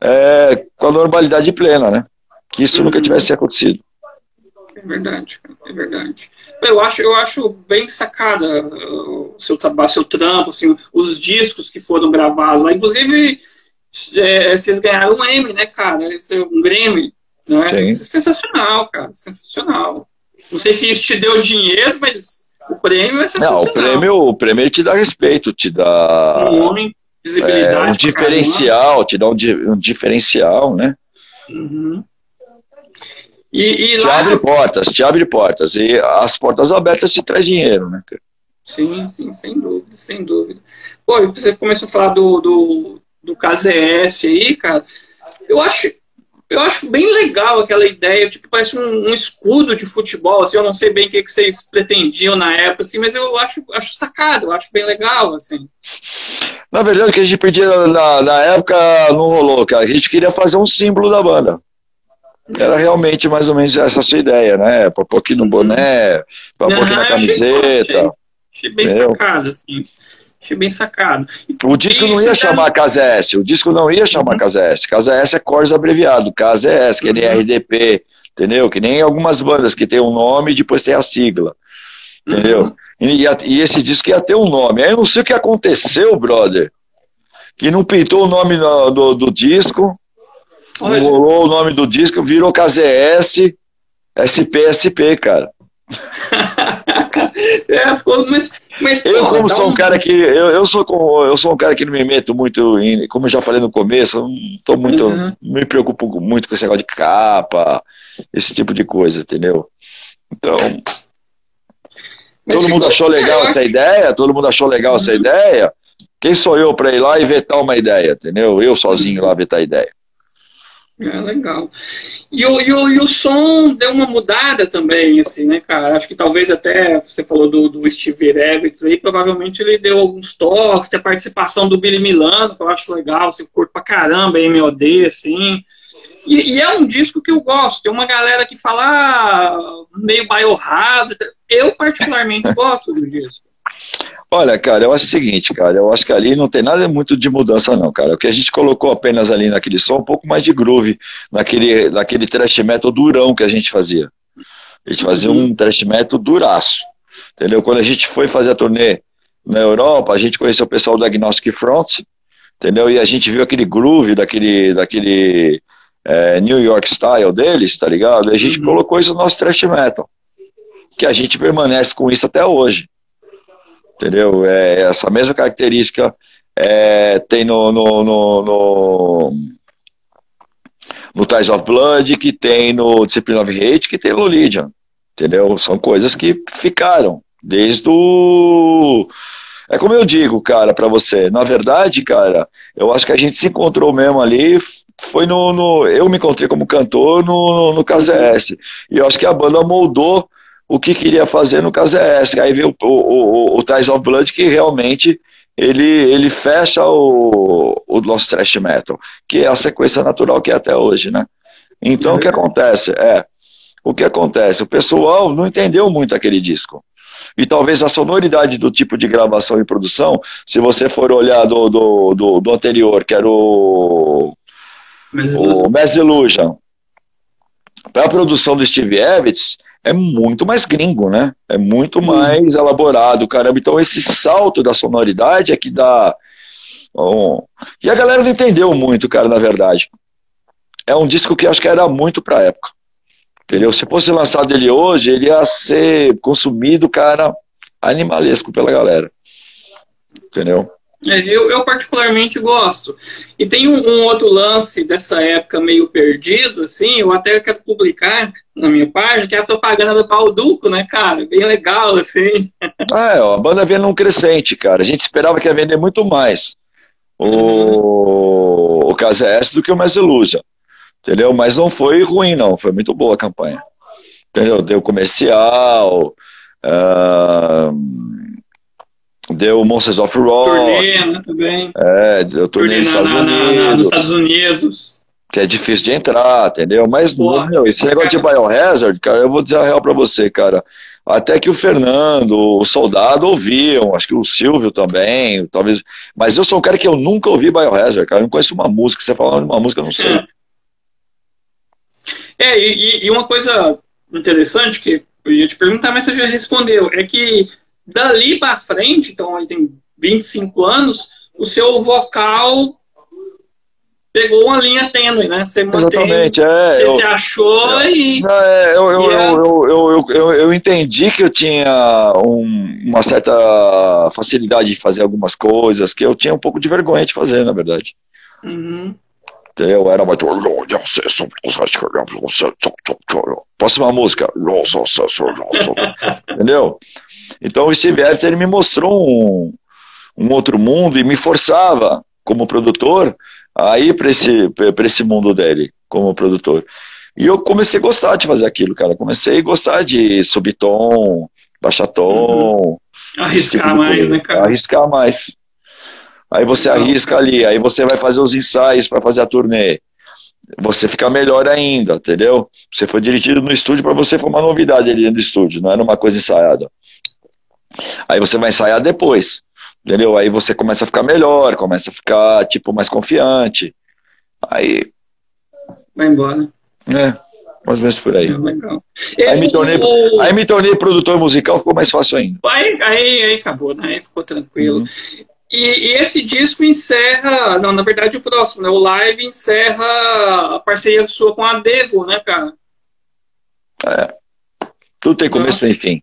é, com a normalidade plena, né? Que isso uhum. nunca tivesse acontecido. É verdade, é verdade. Eu acho, eu acho bem sacada o seu trabalho, seu trampo, assim, os discos que foram gravados lá. Inclusive, é, vocês ganharam um M, né, cara? Esse é um Grammy. Né? Sensacional, cara, sensacional. Não sei se isso te deu dinheiro, mas o prêmio é sensacional. Não, o prêmio, o prêmio te dá respeito, te dá Sim, visibilidade é, um diferencial, te dá um, um diferencial, né? Uhum. E, e te lá... abre portas, te abre portas. E as portas abertas te traz dinheiro, né, Sim, sim, sem dúvida, sem dúvida. Pô, você começou a falar do, do, do KZS aí, cara. Eu acho, eu acho bem legal aquela ideia, tipo, parece um, um, escudo de futebol, assim, eu não sei bem o que, que vocês pretendiam na época, assim, mas eu acho, acho sacado, eu acho bem legal, assim. Na verdade, o que a gente pedia na, na época não rolou, cara. A gente queria fazer um símbolo da banda. Era realmente mais ou menos essa sua ideia, né? Pra pôr aqui no boné, pra pôr aqui na camiseta. Achei, achei bem sacado, assim. Achei bem sacado. O disco não ia chamar KZS, o disco não ia chamar uhum. KZS. KZS é Cores abreviado, KZS, que nem uhum. RDP, entendeu? Que nem algumas bandas que tem um nome e depois tem a sigla, entendeu? Uhum. E, e, esse disco ia ter um nome. Aí eu não sei o que aconteceu, brother, que não pintou o nome do, do, do disco, Olha. não rolou o nome do disco, virou KZS, SPSP, cara. [LAUGHS] é, ficou, mas, mas eu como sou um, cara que eu, eu sou eu sou um cara que não me meto muito em, como eu já falei no começo, eu não tô muito uhum. me preocupo muito com esse negócio de capa, esse tipo de coisa, entendeu? Então, mas todo mundo achou legal essa ideia, todo mundo achou legal uhum. essa ideia. Quem sou eu para ir lá e vetar uma ideia, entendeu? Eu sozinho lá vetar a ideia. É, legal. E o, e, o, e o som deu uma mudada também, assim, né, cara? Acho que talvez até, você falou do, do Steve Evans aí, provavelmente ele deu alguns toques, tem a participação do Billy Milano, que eu acho legal, assim, curto pra caramba, MOD, assim. E, e, é um disco que eu gosto. Tem uma galera que fala ah, meio biohazard. Eu, particularmente, [LAUGHS] gosto do disco. Olha, cara, eu acho o seguinte, cara, eu acho que ali não tem nada muito de mudança, não, cara. O que a gente colocou apenas ali naquele som, um pouco mais de groove, naquele, naquele thrash metal durão que a gente fazia. A gente fazia um thrash metal duraço, entendeu? Quando a gente foi fazer a turnê na Europa, a gente conheceu o pessoal do Agnostic Front, entendeu? E a gente viu aquele groove daquele, daquele é, New York Style deles, tá ligado? E a gente uhum. colocou isso no nosso thrash metal, que a gente permanece com isso até hoje entendeu? É, essa mesma característica é, tem no, no, no, no, no Ties of Blood, que tem no Discipline of Hate, que tem no Legion, entendeu? São coisas que ficaram desde o... É como eu digo, cara, para você, na verdade, cara, eu acho que a gente se encontrou mesmo ali, foi no, no eu me encontrei como cantor no, no, no KZS, e eu acho que a banda moldou o que queria fazer no caso é essa. Aí veio o, o, o, o Ties of Blood que realmente ele, ele fecha o, o Lost Trash Metal, que é a sequência natural que é até hoje, né? Então o que acontece? É, o que acontece? O pessoal não entendeu muito aquele disco. E talvez a sonoridade do tipo de gravação e produção, se você for olhar do, do, do, do anterior, que era o, o Mass Illusion, para a produção do Steve Evans, é muito mais gringo, né? É muito mais elaborado, caramba. Então esse salto da sonoridade é que dá. E a galera não entendeu muito, cara, na verdade. É um disco que acho que era muito pra época. Entendeu? Se fosse lançado ele hoje, ele ia ser consumido, cara, animalesco pela galera. Entendeu? É, eu, eu, particularmente gosto. E tem um, um, outro lance dessa época meio perdido, assim, eu até quero publicar na minha página, que é a propaganda do Balduco, né, cara? Bem legal, assim. [LAUGHS] Ah, é, ó, a banda vinha num crescente, cara. A gente esperava que ia vender muito mais o, uhum. o KZS do que o Mais Illusion. Entendeu? Mas não foi ruim, não. Foi muito boa a campanha. Entendeu? Deu comercial. Uh Deu Monsters of Rock. Turnê, né, também. É, deu turnê, turnê nos, Estados na, na, nos Estados Unidos. Que é difícil de entrar, entendeu? Mas, Pô, meu, esse negócio de Biohazard, cara, eu vou dizer a real pra você, cara. Até que o Fernando, o Soldado ouviam, acho que o Silvio também, talvez. Mas eu sou um cara que eu nunca ouvi Biohazard, cara. Eu não conheço uma música. Você falando de uma música, eu não sei. É, e, e uma coisa interessante que eu ia te perguntar, mas você já respondeu, é que Dali para frente, então ele tem 25 anos, o seu vocal pegou uma linha tênue, né? Você mantém, Exatamente, é. Você eu, se achou eu, e. É, eu, eu, é... eu, eu, eu, eu, entendi que eu tinha um, uma certa facilidade de fazer algumas coisas, que eu tinha um pouco de vergonha de fazer, na verdade. Uhum. Eu era mais. Próxima música. [LAUGHS] Entendeu? Então o Steve ele me mostrou um, um outro mundo e me forçava, como produtor, a ir para esse, esse mundo dele, como produtor. E eu comecei a gostar de fazer aquilo, cara. Comecei a gostar de subir tom, baixar tom. Uhum. Arriscar tipo mais, né, cara? Arriscar mais. Aí você arrisca ali, aí você vai fazer os ensaios para fazer a turnê. Você fica melhor ainda, entendeu? Você foi dirigido no estúdio para você foi uma novidade ali dentro do estúdio, não era uma coisa ensaiada. Aí você vai ensaiar depois, entendeu? Aí você começa a ficar melhor, começa a ficar, tipo, mais confiante. Aí. Vai embora. É, mais ou menos por aí. É, aí, me tornei, aí me tornei produtor musical, ficou mais fácil ainda. Aí, aí, aí acabou, né? Aí ficou tranquilo. Uhum. E, e, esse disco encerra, não, na verdade o próximo, né? O Live encerra a parceria sua com a Devo, né, cara? É. Tudo tem começo e fim.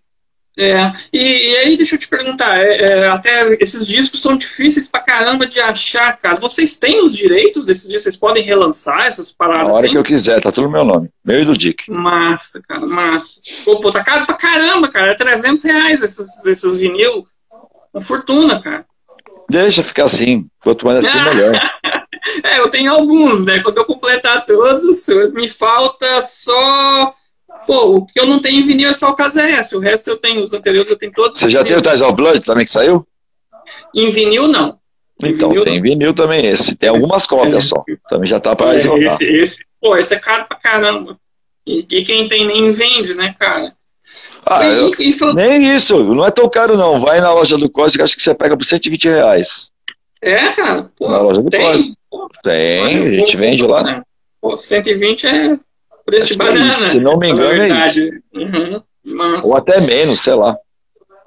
É, e, e, aí deixa eu te perguntar, é, é, até esses discos são difíceis pra caramba de achar, cara. Vocês têm os direitos desses discos? Vocês podem relançar essas paradas? Na hora assim? que eu quiser, tá tudo no meu nome. Meu e do Dick. Massa, cara, massa. Pô, pô, tá caro pra caramba, cara. É 300 reais esses, esses vinil. Uma fortuna, cara. Deixa ficar assim. Quanto mais assim, melhor. [LAUGHS] é, eu tenho alguns, né? Quando eu completar todos, me falta só. Pô, o que eu não tenho em vinil é só o Casa S. O resto eu tenho, os anteriores eu tenho todos. Você já tem o of Blood também que saiu? Em vinil, não. Em então, vinil, tem não. vinil também esse. Tem algumas cópias é. só. Também já tá para é, esse, esse, Pô, esse é caro pra caramba. E, e quem tem nem vende, né, cara? Ah, eu, nem isso, não é tão caro não. Vai na loja do Cosme, acho que você pega por 120 reais. É, cara? Pô, na loja do tem, Tem, a gente vende lá. Né? Pô, 120 é preço de banana. se não me engano é isso. Uhum, Ou até menos, sei lá.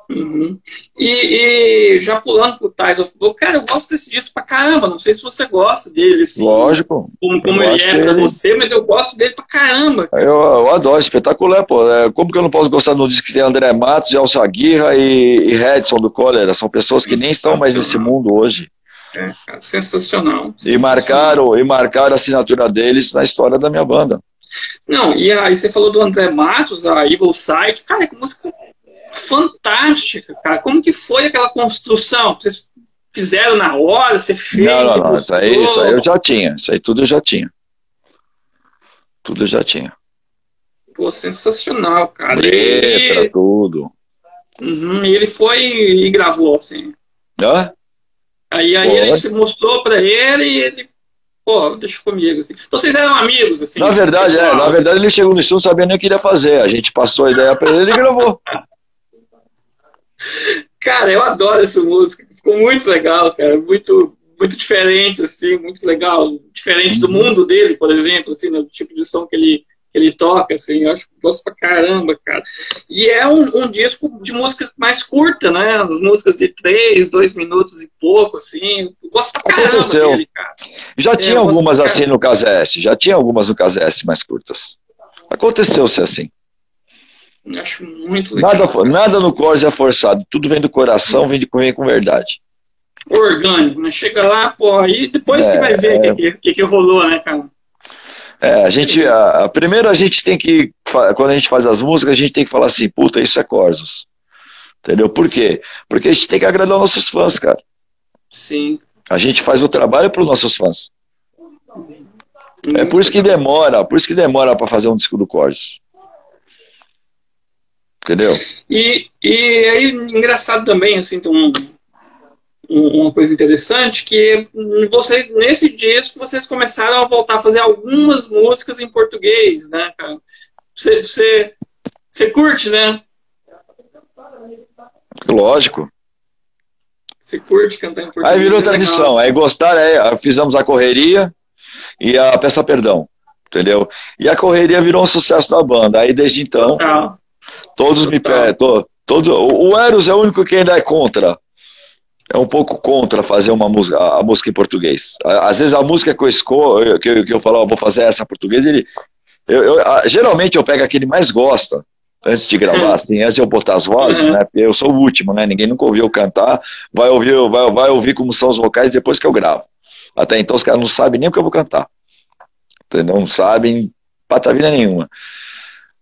Uhum. E, e, já pulando pro Ties of Blue, cara, eu gosto desse disco pra caramba. Não sei se você gosta dele, assim. Lógico. Como, como ele é pra você, mas eu gosto dele pra caramba. Eu, eu adoro, espetacular, pô. É, como que eu não posso gostar de um disco que tem André Matos, Elsa Aguirra e, e Redson do Cólera? São pessoas que nem estão mais nesse mundo hoje. É, sensacional, sensacional. E marcaram, e marcaram a assinatura deles na história da minha banda. Não, e aí você falou do André Matos, a Evil Side. Cara, que música fantástica, cara. Como que foi aquela construção? Vocês fizeram na hora? Você fez? Não, não, não. Isso aí, isso aí eu já tinha. Isso aí tudo eu já tinha. Tudo eu já tinha. Pô, sensacional, cara. Letra, e... tudo. Uhum, e ele foi e gravou, assim. Hã? Aí, aí ele se mostrou pra ele e ele pô, deixa comigo, assim. Então vocês eram amigos, assim? Na verdade, é, na verdade ele chegou no estúdio sabendo nem o que ia fazer. A gente passou a ideia pra ele e gravou. Cara, eu adoro essa música. Ficou muito legal, cara. Muito, muito diferente, assim, muito legal. Diferente do uhum. mundo dele, por exemplo, assim, no tipo de som que ele, ele toca, assim, eu acho que gosto pra caramba, cara. E é um, um, disco de música mais curta, né? As músicas de três, dois minutos e pouco, assim. Eu gosto pra caramba Aconteceu. dele, cara. Já é, tinha algumas assim no S, já tinha algumas no S mais curtas. Aconteceu-se assim. Acho muito legal. Nada, nada no Corsa é forçado, tudo vem do coração, vem, de, vem com verdade. Orgânico, né? Chega lá, pô, aí depois é, você vai ver o é... que, que, que, rolou, né, cara? É, a gente, a, a, primeiro a gente tem que, quando a gente faz as músicas, a gente tem que falar assim, puta, isso é Corsos. Entendeu? Por quê? Porque a gente tem que agradar os nossos fãs, cara. Sim. A gente faz o trabalho para os nossos fãs. É por isso que demora, por isso que demora para fazer um disco do Corsos. Entendeu? E, e aí, engraçado também, assim, um, uma coisa interessante, que vocês, nesse disco, vocês começaram a voltar a fazer algumas músicas em português, né, cara? Você, você, você curte, né? Lógico. Você curte cantar em português. Aí virou é tradição. Aí gostaram, aí fizemos a correria e a peça perdão. Entendeu? E a correria virou um sucesso da banda. Aí desde então. Todos me pedem. todo, o Eros é o único que ainda é contra. É um pouco contra fazer uma música, a música em português. Às vezes a música que eu escolho, que eu, que eu falo, vou fazer essa em português, ele, eu, eu, geralmente eu pego a que ele mais gosta, antes de gravar, assim, antes de eu botar as vozes, né? Eu sou o último, né? Ninguém nunca ouviu cantar, vai ouvir, vai, vai ouvir como são os vocais depois que eu gravo. Até então os caras não sabem nem o que eu vou cantar. Entendeu? Não sabem patavina nenhuma.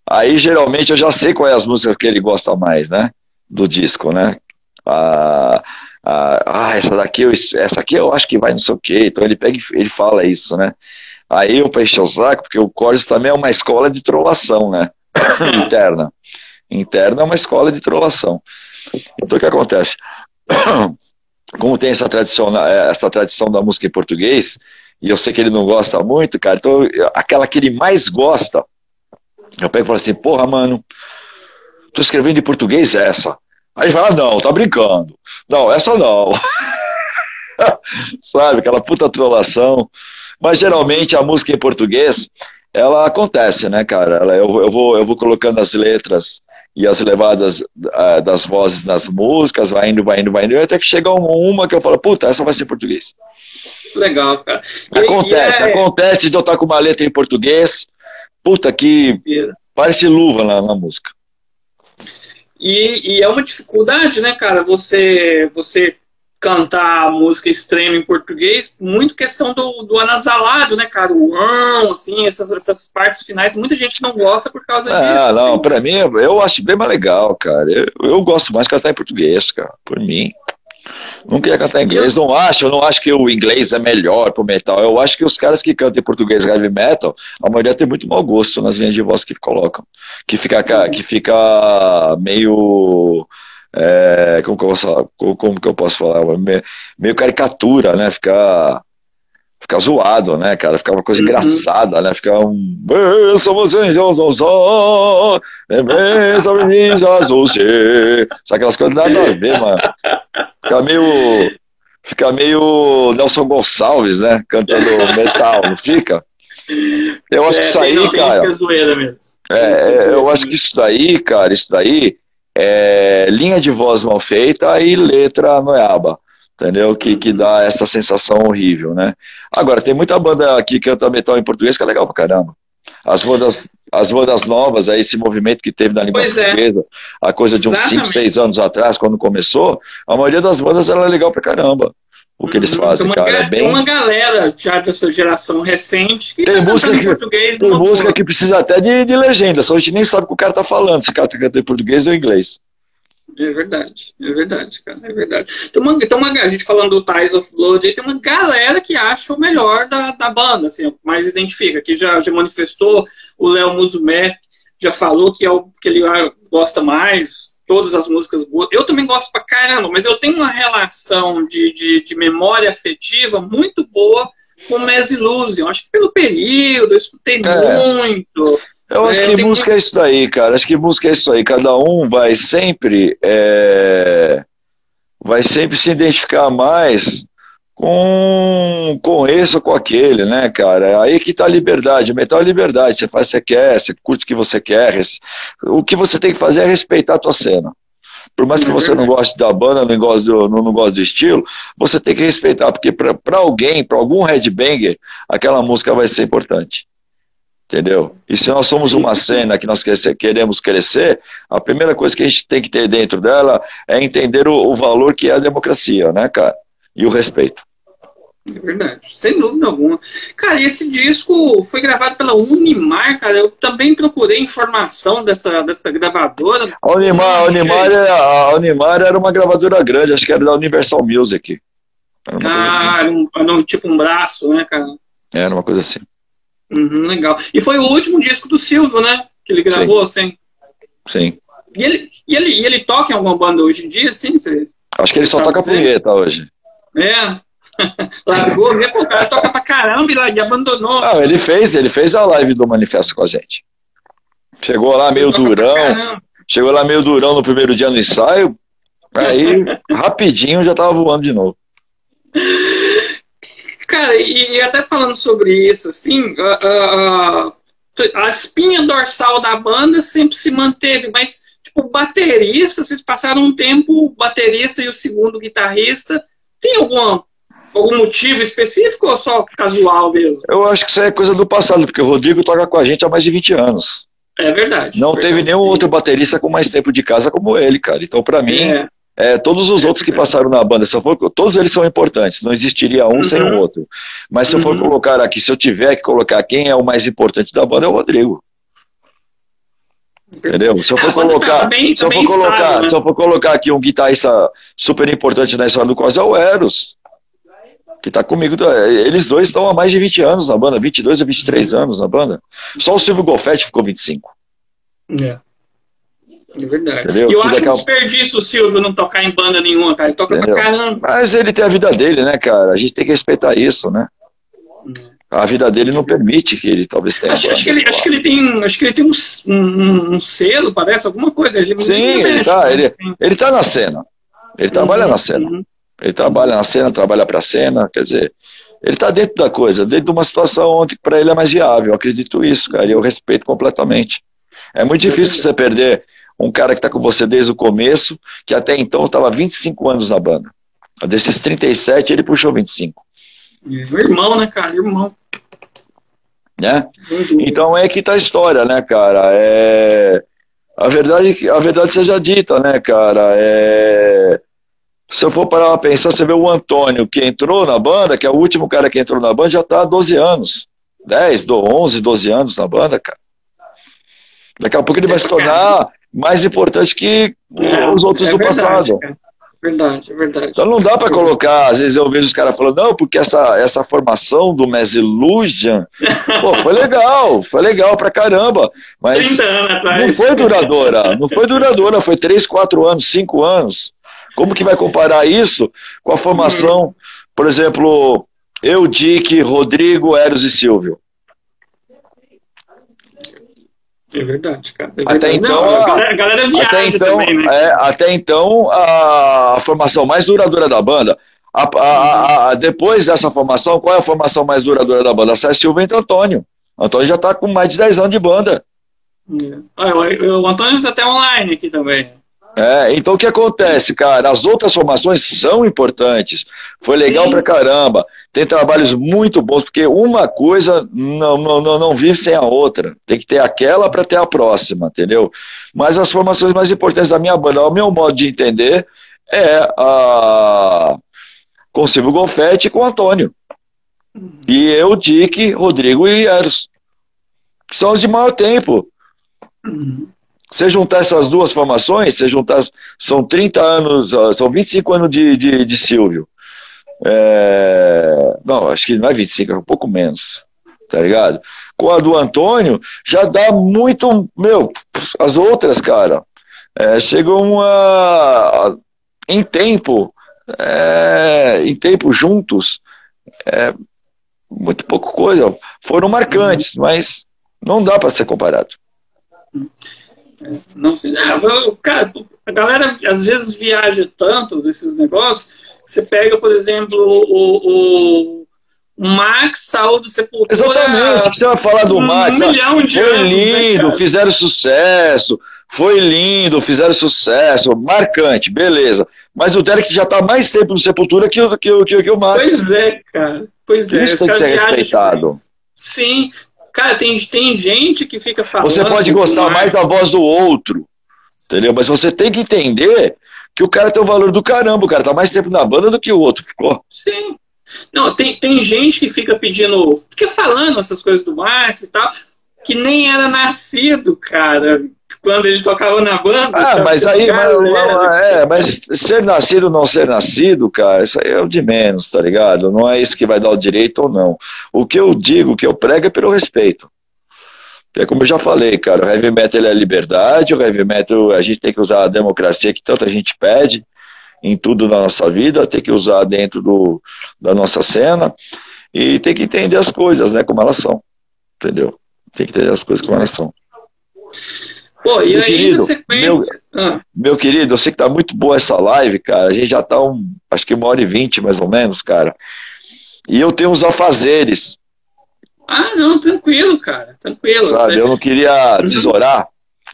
Aí geralmente eu já sei quais é as músicas que ele gosta mais, né? Do disco, né? Ah, ah, ah essa daqui, eu, essa aqui eu acho que vai não sei o quê. Então ele pega ele fala isso, né? Aí eu para encher o saco, porque o Chorus também é uma escola de trollação, né? [COUGHS] Interna. Interna é uma escola de trollação. Então o que acontece? [COUGHS] Como tem essa tradição, essa tradição da música em português, e eu sei que ele não gosta muito, cara, então aquela que ele mais gosta, eu pego e falo assim, porra, mano, tô escrevendo em português essa. Aí fala, não, tá brincando. Não, essa não. [LAUGHS] Sabe, aquela puta trollação. Mas geralmente a música em português, ela acontece, né, cara? Ela, eu, eu, vou, eu vou colocando as letras e as levadas uh, das vozes nas músicas, vai indo, vai indo, vai indo, até que chega uma que eu falo, puta, essa vai ser em português. Legal, cara. Acontece, é... acontece de eu estar com uma letra em português, puta que parece luva na, na música. E, e, é uma dificuldade, né, cara? Você, você cantar música extrema em português, muito questão do, do anasalado, né, cara? O ão, assim, essas, essas partes finais, muita gente não gosta por causa ah, disso. Ah, não, assim. pra mim, eu acho bem mais legal, cara. Eu, eu gosto mais de cantar em português, cara, por mim. Nunca ia cantar em inglês, não acho, eu não acho que o inglês é melhor pro metal. Eu acho que os caras que cantam em português heavy metal, a maioria tem muito mau gosto nas linhas de voz que colocam. Que fica, que fica meio. É, como, que eu posso, como que eu posso falar? Meio, meio caricatura, né? Ficar fica zoado, né, cara? Fica uma coisa uhum. engraçada, né? Fica um. Somos. Sabe aquelas coisas nada a ver, mano. Fica meio. Fica meio Nelson Gonçalves, né? Cantando metal, não fica? Eu acho que isso aí, cara. É, eu acho que isso daí, cara, isso daí é linha de voz mal feita e letra noiaba entendeu? Que, que dá essa sensação horrível, né? Agora, tem muita banda aqui que canta metal em português que é legal pra caramba. As bandas, as bandas novas, aí, esse movimento que teve na língua pois é. portuguesa, é. a coisa de uns 5, 6 anos atrás, quando começou, a maioria das bandas era legal pra caramba. O que eles uhum. fazem, uma, cara, é bem... uma galera já dessa geração recente que tem música que, português. Tem música que precisa até de, de legenda, só a gente nem sabe o que o cara tá falando, se o cara tá cantando em português ou em inglês. É verdade, é verdade, cara, é verdade. Tem uma, tem uma, a gente falando do Ties of Blood, aí tem uma galera que acha o melhor da, da banda, assim, mais identifica, que já, já manifestou, o Léo Muzumer já falou que é o que ele gosta mais, todas as músicas boas. Eu também gosto pra caramba, mas eu tenho uma relação de, de, de memória afetiva muito boa com Mass Illusion. Acho que pelo período, eu escutei é. muito. Eu acho é, que música é isso daí, cara. Acho que música é isso aí. Cada um vai sempre é, vai sempre se identificar mais com, com esse ou com aquele, né, cara? Aí que tá a liberdade. Metal é liberdade. Você faz o que você quer, você curte o que você quer. O que você tem que fazer é respeitar a tua cena. Por mais que você não goste da banda, não goste do, não, não goste do estilo, você tem que respeitar, porque para alguém, para algum headbanger, aquela música vai ser importante. Entendeu? E se nós somos uma cena que nós queremos crescer, a primeira coisa que a gente tem que ter dentro dela é entender o, o valor que é a democracia, né, cara? E o respeito. É verdade, sem dúvida alguma. Cara, e esse disco foi gravado pela Unimar, cara. Eu também procurei informação dessa, dessa gravadora. A Unimar, a Unimar, a Unimar era uma gravadora grande, acho que era da Universal Music. Ah, assim. um, tipo um braço, né, cara? Era uma coisa assim. Uhum, legal. E foi o último disco do Silvio, né? Que ele gravou, Sim. assim. Sim. E ele, e, ele, e ele toca em alguma banda hoje em dia, sim? Você, Acho que ele só toca punheta hoje. É. [LAUGHS] Largou, vê, o cara toca pra caramba e, abandonou. Não, ele fez, ele fez a live do manifesto com a gente. Chegou lá meio durão. Chegou lá meio durão no primeiro dia no ensaio. Aí, [LAUGHS] rapidinho, já tava voando de novo. [LAUGHS] Cara, e, até falando sobre isso, assim, a, a, a espinha dorsal da banda sempre se manteve, mas tipo, baterista, vocês passaram um tempo, o baterista e o segundo guitarrista, tem alguma, algum motivo específico ou só casual mesmo? Eu acho que isso é coisa do passado, porque o Rodrigo toca com a gente há mais de 20 anos. É verdade. Não verdade. teve nenhum outro baterista com mais tempo de casa como ele, cara. Então, para mim, é. É, todos os outros que passaram na banda, se for, todos eles são importantes, não existiria um uhum. sem o uhum. outro. Mas se eu for uhum. colocar aqui, se eu tiver que colocar quem é o mais importante da banda, é o Rodrigo. Entendeu? Se eu for [LAUGHS] colocar, bem, se eu for colocar, né? se eu for colocar aqui um guitarrista super importante na história do Cos é o Eros. Que tá comigo. Eles dois estão há mais de 20 anos na banda, 22 ou 23 anos na banda. Só o Silvio Golfetti ficou 25. É. É verdade. Entendeu? E eu acho que um desperdício o Silvio não tocar em banda nenhuma, cara. Ele toca Entendeu? pra caramba. Mas ele tem a vida dele, né, cara? A gente tem que respeitar isso, né? É. A vida dele não permite que ele talvez tenha. Acho, acho que, ele, acho que ele tem, acho que ele tem um, um, um selo, parece, alguma coisa. Ele Sim, ele tá, né? ele, ele tá na cena. Ele uhum, trabalha na cena. Uhum. Ele trabalha na cena, trabalha pra cena, quer dizer, ele tá dentro da coisa, dentro de uma situação onde para ele é mais viável. Eu acredito isso, cara, e eu respeito completamente. É muito difícil você perder um cara que está com você desde o começo, que até então estava 25 anos na banda. Desses 37, ele puxou 25. Irmão, né, cara? Irmão. Né? Então é que está a história, né, cara? É... A, verdade, a verdade seja dita, né, cara? É... Se eu for parar pra pensar, você vê o Antônio, que entrou na banda, que é o último cara que entrou na banda, já está há 12 anos. 10, 11, 12 anos na banda, cara. Daqui a pouco ele vai se tornar mais importante que é, os outros é do verdade, passado. Cara. Verdade, é verdade. Então não dá para colocar, às vezes eu vejo os caras falando, não, porque essa, essa formação do Mesilusian, pô, foi legal, foi legal pra caramba, mas não foi duradoura, não foi duradoura, foi 3, 4 anos, 5 anos. Como que vai comparar isso com a formação, por exemplo, eu, Dick, Rodrigo, Eros e Silvio? É verdade, cara. É verdade. Até então, Não, a, galera viaja até então, também, né? É, até então, a, a, formação mais duradoura da banda. A, a, depois dessa formação, qual é a formação mais duradoura da banda? César Silva e Antônio. Antônio já está com mais de 10 anos de banda. É. Ah, o, o Antônio está até online aqui também. É, então o que acontece, cara? As outras formações são importantes. Foi legal Sim. pra caramba. Tem trabalhos muito bons, porque uma coisa não, não, não, não vive sem a outra. Tem que ter aquela para ter a próxima, entendeu? Mas as formações mais importantes da minha banda, ao meu modo de entender, é a com Silvio Golfetti e com o Antônio. E eu, Dick, Rodrigo e Eros. Que são os de maior tempo. Você juntar essas duas formações, você juntar. São 30 anos, são 25 anos de, de, de Silvio. É, não, acho que não é 25, é um pouco menos. Tá ligado? Com a do Antônio, já dá muito. Meu, as outras, cara, é, chegam a. Em tempo, é, em tempo juntos, é, muito pouco coisa. Foram marcantes, mas não dá para ser comparado. Não sei. Ah, cara, a galera às vezes viaja tanto desses negócios. Você pega, por exemplo, o, o, Max saiu do Sepultura. Exatamente, que você vai falar do um Max. Um milhão de foi anos, né, lindo, né, fizeram sucesso. Foi lindo, fizeram sucesso, marcante, beleza. Mas o Derek já está mais tempo no Sepultura que o, que, o, que o Max. Pois é, cara. Pois é. Isso tem que ser respeitado. Sim, Cara, tem, tem gente que fica falando. Você pode gostar mais da voz do outro, entendeu? Mas você tem que entender que o cara tem o valor do caramba. O cara tá mais tempo na banda do que o outro ficou. Sim. Não, tem, tem gente que fica pedindo. Fica falando essas coisas do Max e tal, que nem era nascido, cara quando ele tocava na banda. Ah, mas aí, mas, é, mas ser nascido ou não ser nascido, cara, isso aí é o de menos, tá ligado? Não é isso que vai dar o direito ou não. O que eu digo, o que eu prego é pelo respeito. É como eu já falei, cara, o heavy metal é liberdade, o heavy metal a gente tem que usar a democracia que tanta gente pede em tudo na nossa vida, tem que usar dentro do, da nossa cena e tem que entender as coisas, né, como elas são, entendeu? Tem que entender as coisas como elas são. Pô, e meu aí querido, sequência. Meu, ah. meu, querido, eu sei que tá muito boa essa live, cara. A gente já tá um, acho que uma hora e vinte, mais ou menos, cara. E eu tenho uns afazeres. Ah, não, tranquilo, cara. Tranquilo. Sabe, eu não queria uhum. tesourar,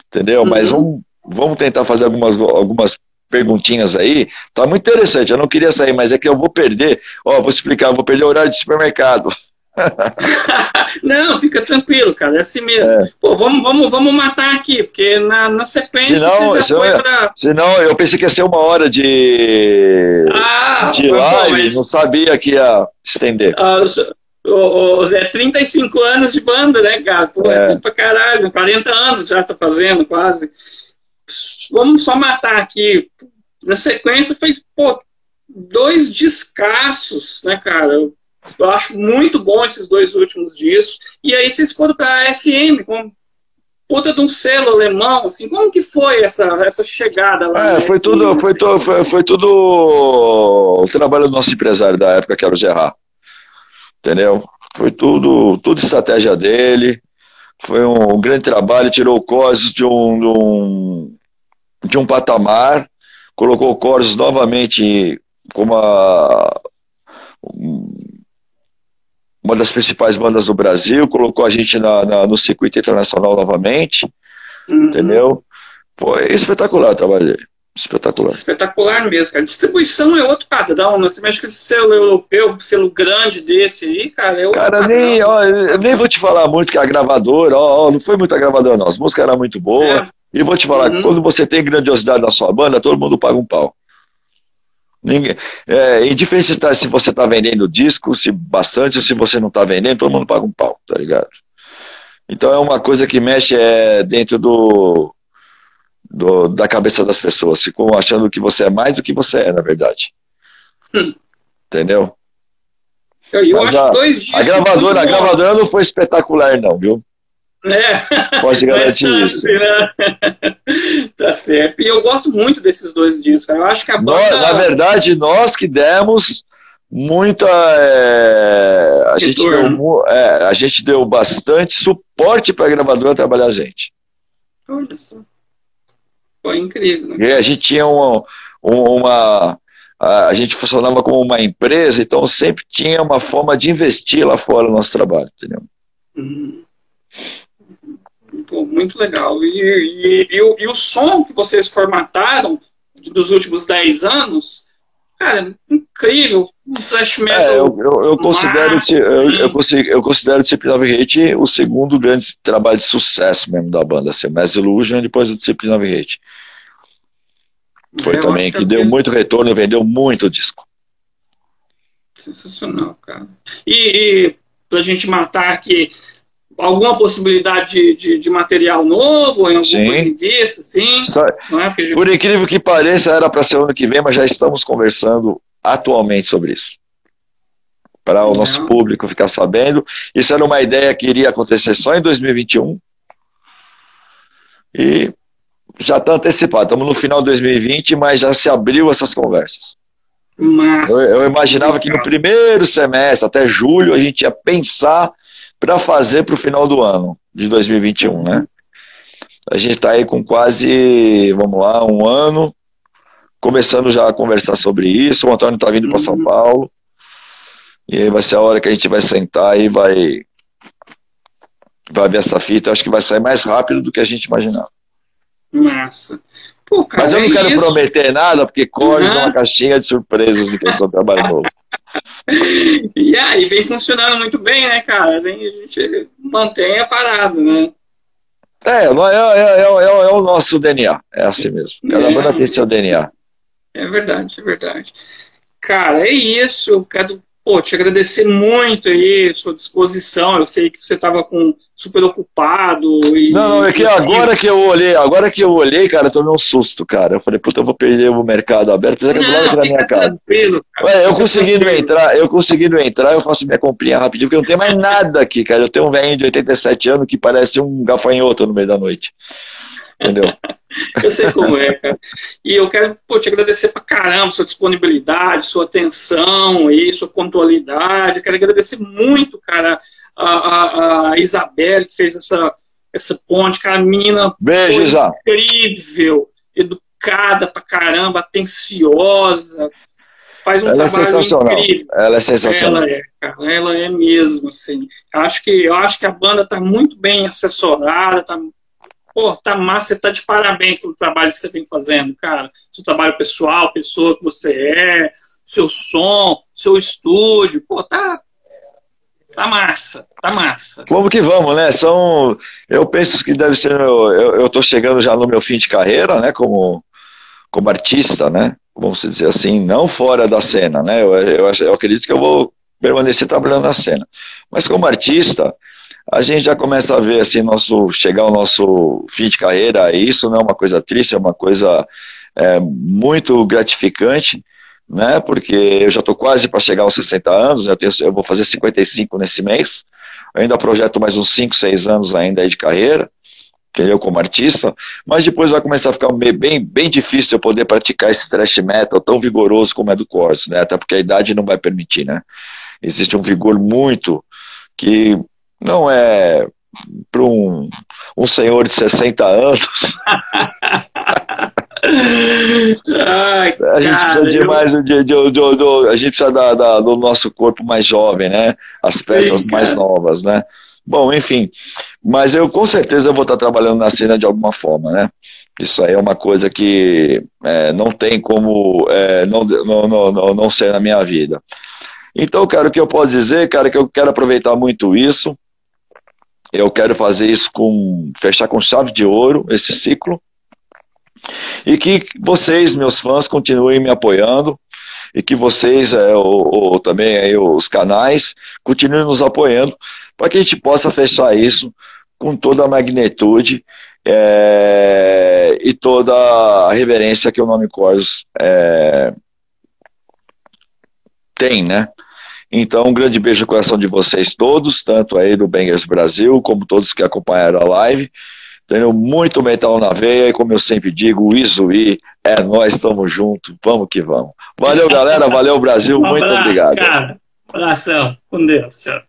entendeu? Uhum. Mas um, vamos tentar fazer algumas, algumas perguntinhas aí. Tá muito interessante. Eu não queria sair, mas é que eu vou perder. Ó, vou explicar, eu vou perder o horário de supermercado. [LAUGHS] não, fica tranquilo, cara. É assim mesmo. É. Pô, vamos, vamos, vamos matar aqui, porque na, na sequência senão, você já senão, foi pra... senão eu pensei que ia ser uma hora de, ah, de live, bom, mas... não sabia que ia estender. Ah, o, o, é 35 anos de banda, né, cara? Pô, é. é pra caralho, 40 anos já tá fazendo, quase. Vamos só matar aqui. Na sequência foi, pô, dois descassos, né, cara? Eu, acho muito bom esses dois últimos discos. E aí vocês foram pra FM, com puta de um selo alemão, assim, como que foi essa, essa chegada lá? É, foi tudo, foi, to, foi, foi tudo o trabalho do nosso empresário da época, que era o Gerard entendeu? Foi tudo, tudo estratégia dele. Foi um, um grande trabalho, tirou o Corsos de um, de um, de um patamar, colocou o Corsos novamente como a, uma das principais bandas do Brasil, colocou a gente na, na no circuito internacional novamente, uhum. entendeu? Foi espetacular o trabalho dele. Espetacular. Espetacular mesmo, cara. Distribuição é outro padrão, né? Você mexe com esse selo europeu, selo grande desse aí, cara, é Cara, padrão. nem, ó, eu nem vou te falar muito que a gravadora, ó, ó, não foi muita gravadora, não. As músicas eram muito boas. É. E vou te falar, uhum. quando você tem grandiosidade na sua banda, todo mundo paga um pau. Ninguém, é, indiferente se, tá, se você está vendendo disco, se bastante, se você não está vendendo, todo mundo paga um pau, tá ligado? Então é uma coisa que mexe é, dentro do, do, da cabeça das pessoas. Ficam achando que você é mais do que você é, na verdade. Hum. Entendeu? Eu, eu acho a, dois. A gravadora, a gravadora não foi espetacular, não, viu? É. Pode [LAUGHS] garantir é isso. Né? [LAUGHS] tá certo. E eu gosto muito desses dois discos. Eu acho que a banda... Nós, na verdade, nós que demos muita. É, a, gente deu, é, a gente deu bastante suporte para a gravadora trabalhar a gente. Olha só. Foi incrível. Né? a gente tinha uma, uma a gente funcionava como uma empresa, então sempre tinha uma forma de investir lá fora no nosso trabalho, entendeu? Uhum. Pô, muito legal. E, e, e, o, e, o, som que vocês formataram dos últimos 10 anos, cara, incrível. Um thrash metal. É, eu, eu, eu considero, massa, eu, eu, assim. considero o Discipline of Hate o segundo grande trabalho de sucesso mesmo da banda. Assim, Mass Illusion e depois o Discipline of Hate. Foi eu também que, que deu muito retorno, vendeu muito disco. Sensacional, cara. E, e pra gente matar aqui, alguma possibilidade de, de, de, material novo, em alguma sim. vista, sim? É por incrível que pareça, era para ser ano que vem, mas já estamos conversando atualmente sobre isso. Para o nosso público ficar sabendo. Isso era uma ideia que iria acontecer só em 2021. E já está antecipado. Estamos no final de 2020, mas já se abriu essas conversas. Eu, eu imaginava que no primeiro semestre, até julho, a gente ia pensar para fazer para o final do ano de 2021, né? A gente está aí com quase, vamos lá, um ano, começando já a conversar sobre isso. O Antônio está vindo para São uhum. Paulo. E aí vai ser a hora que a gente vai sentar e vai, vai ver essa fita. Acho que vai sair mais rápido do que a gente imaginava. Massa. Pô, cara, Mas eu não é quero isso. prometer nada, porque corre uhum. uma caixinha de surpresas de questão do trabalho novo. [LAUGHS] e aí vem funcionando muito bem, né, cara? A gente mantém a parada, né? É, é, é, é, é, o nosso DNA. É assim mesmo. Cada banda tem seu DNA. É verdade, é verdade. Cara, é isso. Quero pô, te agradecer muito aí, sua disposição. Eu sei que você estava com super ocupado. E, não, não, é que agora que eu olhei, agora que eu olhei, cara, eu tomei um susto, cara. Eu falei, puta, eu vou perder o mercado aberto, apesar que é do lado da minha casa. Ué, eu conseguindo entrar, eu conseguindo entrar, eu faço minha comprinha rapidinho, porque eu não tenho mais nada aqui, cara. Eu tenho um velho de 87 anos que parece um gafanhoto no meio da noite. Entendeu? [LAUGHS] eu sei como é, cara. E eu quero pô, te agradecer pra caramba sua disponibilidade, sua atenção e sua pontualidade. Eu quero agradecer muito, cara, a, a, a Isabelle, que fez essa, essa ponte, cara, menina Beijo, incrível, educada pra caramba, atenciosa. Faz um ela é trabalho é sensacional. incrível. Ela é sensacional. Ela é, cara, ela é mesmo, assim. Eu acho que, eu acho que a banda tá muito bem assessorada, tá pô, tá massa, você tá de parabéns pelo trabalho que você vem fazendo, cara. Seu trabalho pessoal, pessoa que você é, seu som, seu estúdio, pô, tá, tá massa, tá massa. Vamos que vamos, né? São, eu penso que deve ser, eu, eu tô chegando já no meu fim de carreira, né, como, como artista, né? Vamos dizer assim, não fora da cena, né? Eu, eu, eu acredito que eu vou permanecer trabalhando na cena. Mas como artista, a gente já começa a ver assim nosso chegar ao nosso fim de carreira. Isso não é uma coisa triste, é uma coisa é, muito gratificante, né? Porque eu já estou quase para chegar aos 60 anos. Eu, tenho, eu vou fazer 55 nesse mês. Ainda projeto mais uns 5, 6 anos ainda aí de carreira entendeu? Como artista, mas depois vai começar a ficar bem, bem difícil eu poder praticar esse thrash metal tão vigoroso como é do Corso, né? Até porque a idade não vai permitir, né? Existe um vigor muito que não é para um, um senhor de 60 anos. Ai, a gente cara, precisa de mais de, de, de, de, a gente precisa da, da, do nosso corpo mais jovem, né? As peças Sim, mais novas, né? Bom, enfim, mas eu com certeza vou estar trabalhando na cena de alguma forma, né? Isso aí é uma coisa que é, não tem como é, não, não, não, não ser na minha vida. Então, cara, o que eu posso dizer, cara, é que eu quero aproveitar muito isso, eu quero fazer isso com fechar com chave de ouro esse ciclo. E que vocês, meus fãs, continuem me apoiando e que vocês, é, ou, também aí, os canais, continuem nos apoiando para que a gente possa fechar isso com toda a magnitude é, e toda a reverência que o nome Corsos é, tem, né? Então, um grande beijo no coração de vocês todos, tanto aí do Bangers Brasil, como todos que acompanharam a live. Tenho muito metal na veia e, como eu sempre digo, o Izuí é nós, estamos juntos, vamos que vamos. Valeu, galera, valeu, Brasil, um muito abraço, obrigado. Cara. Abração, com Deus, tchau.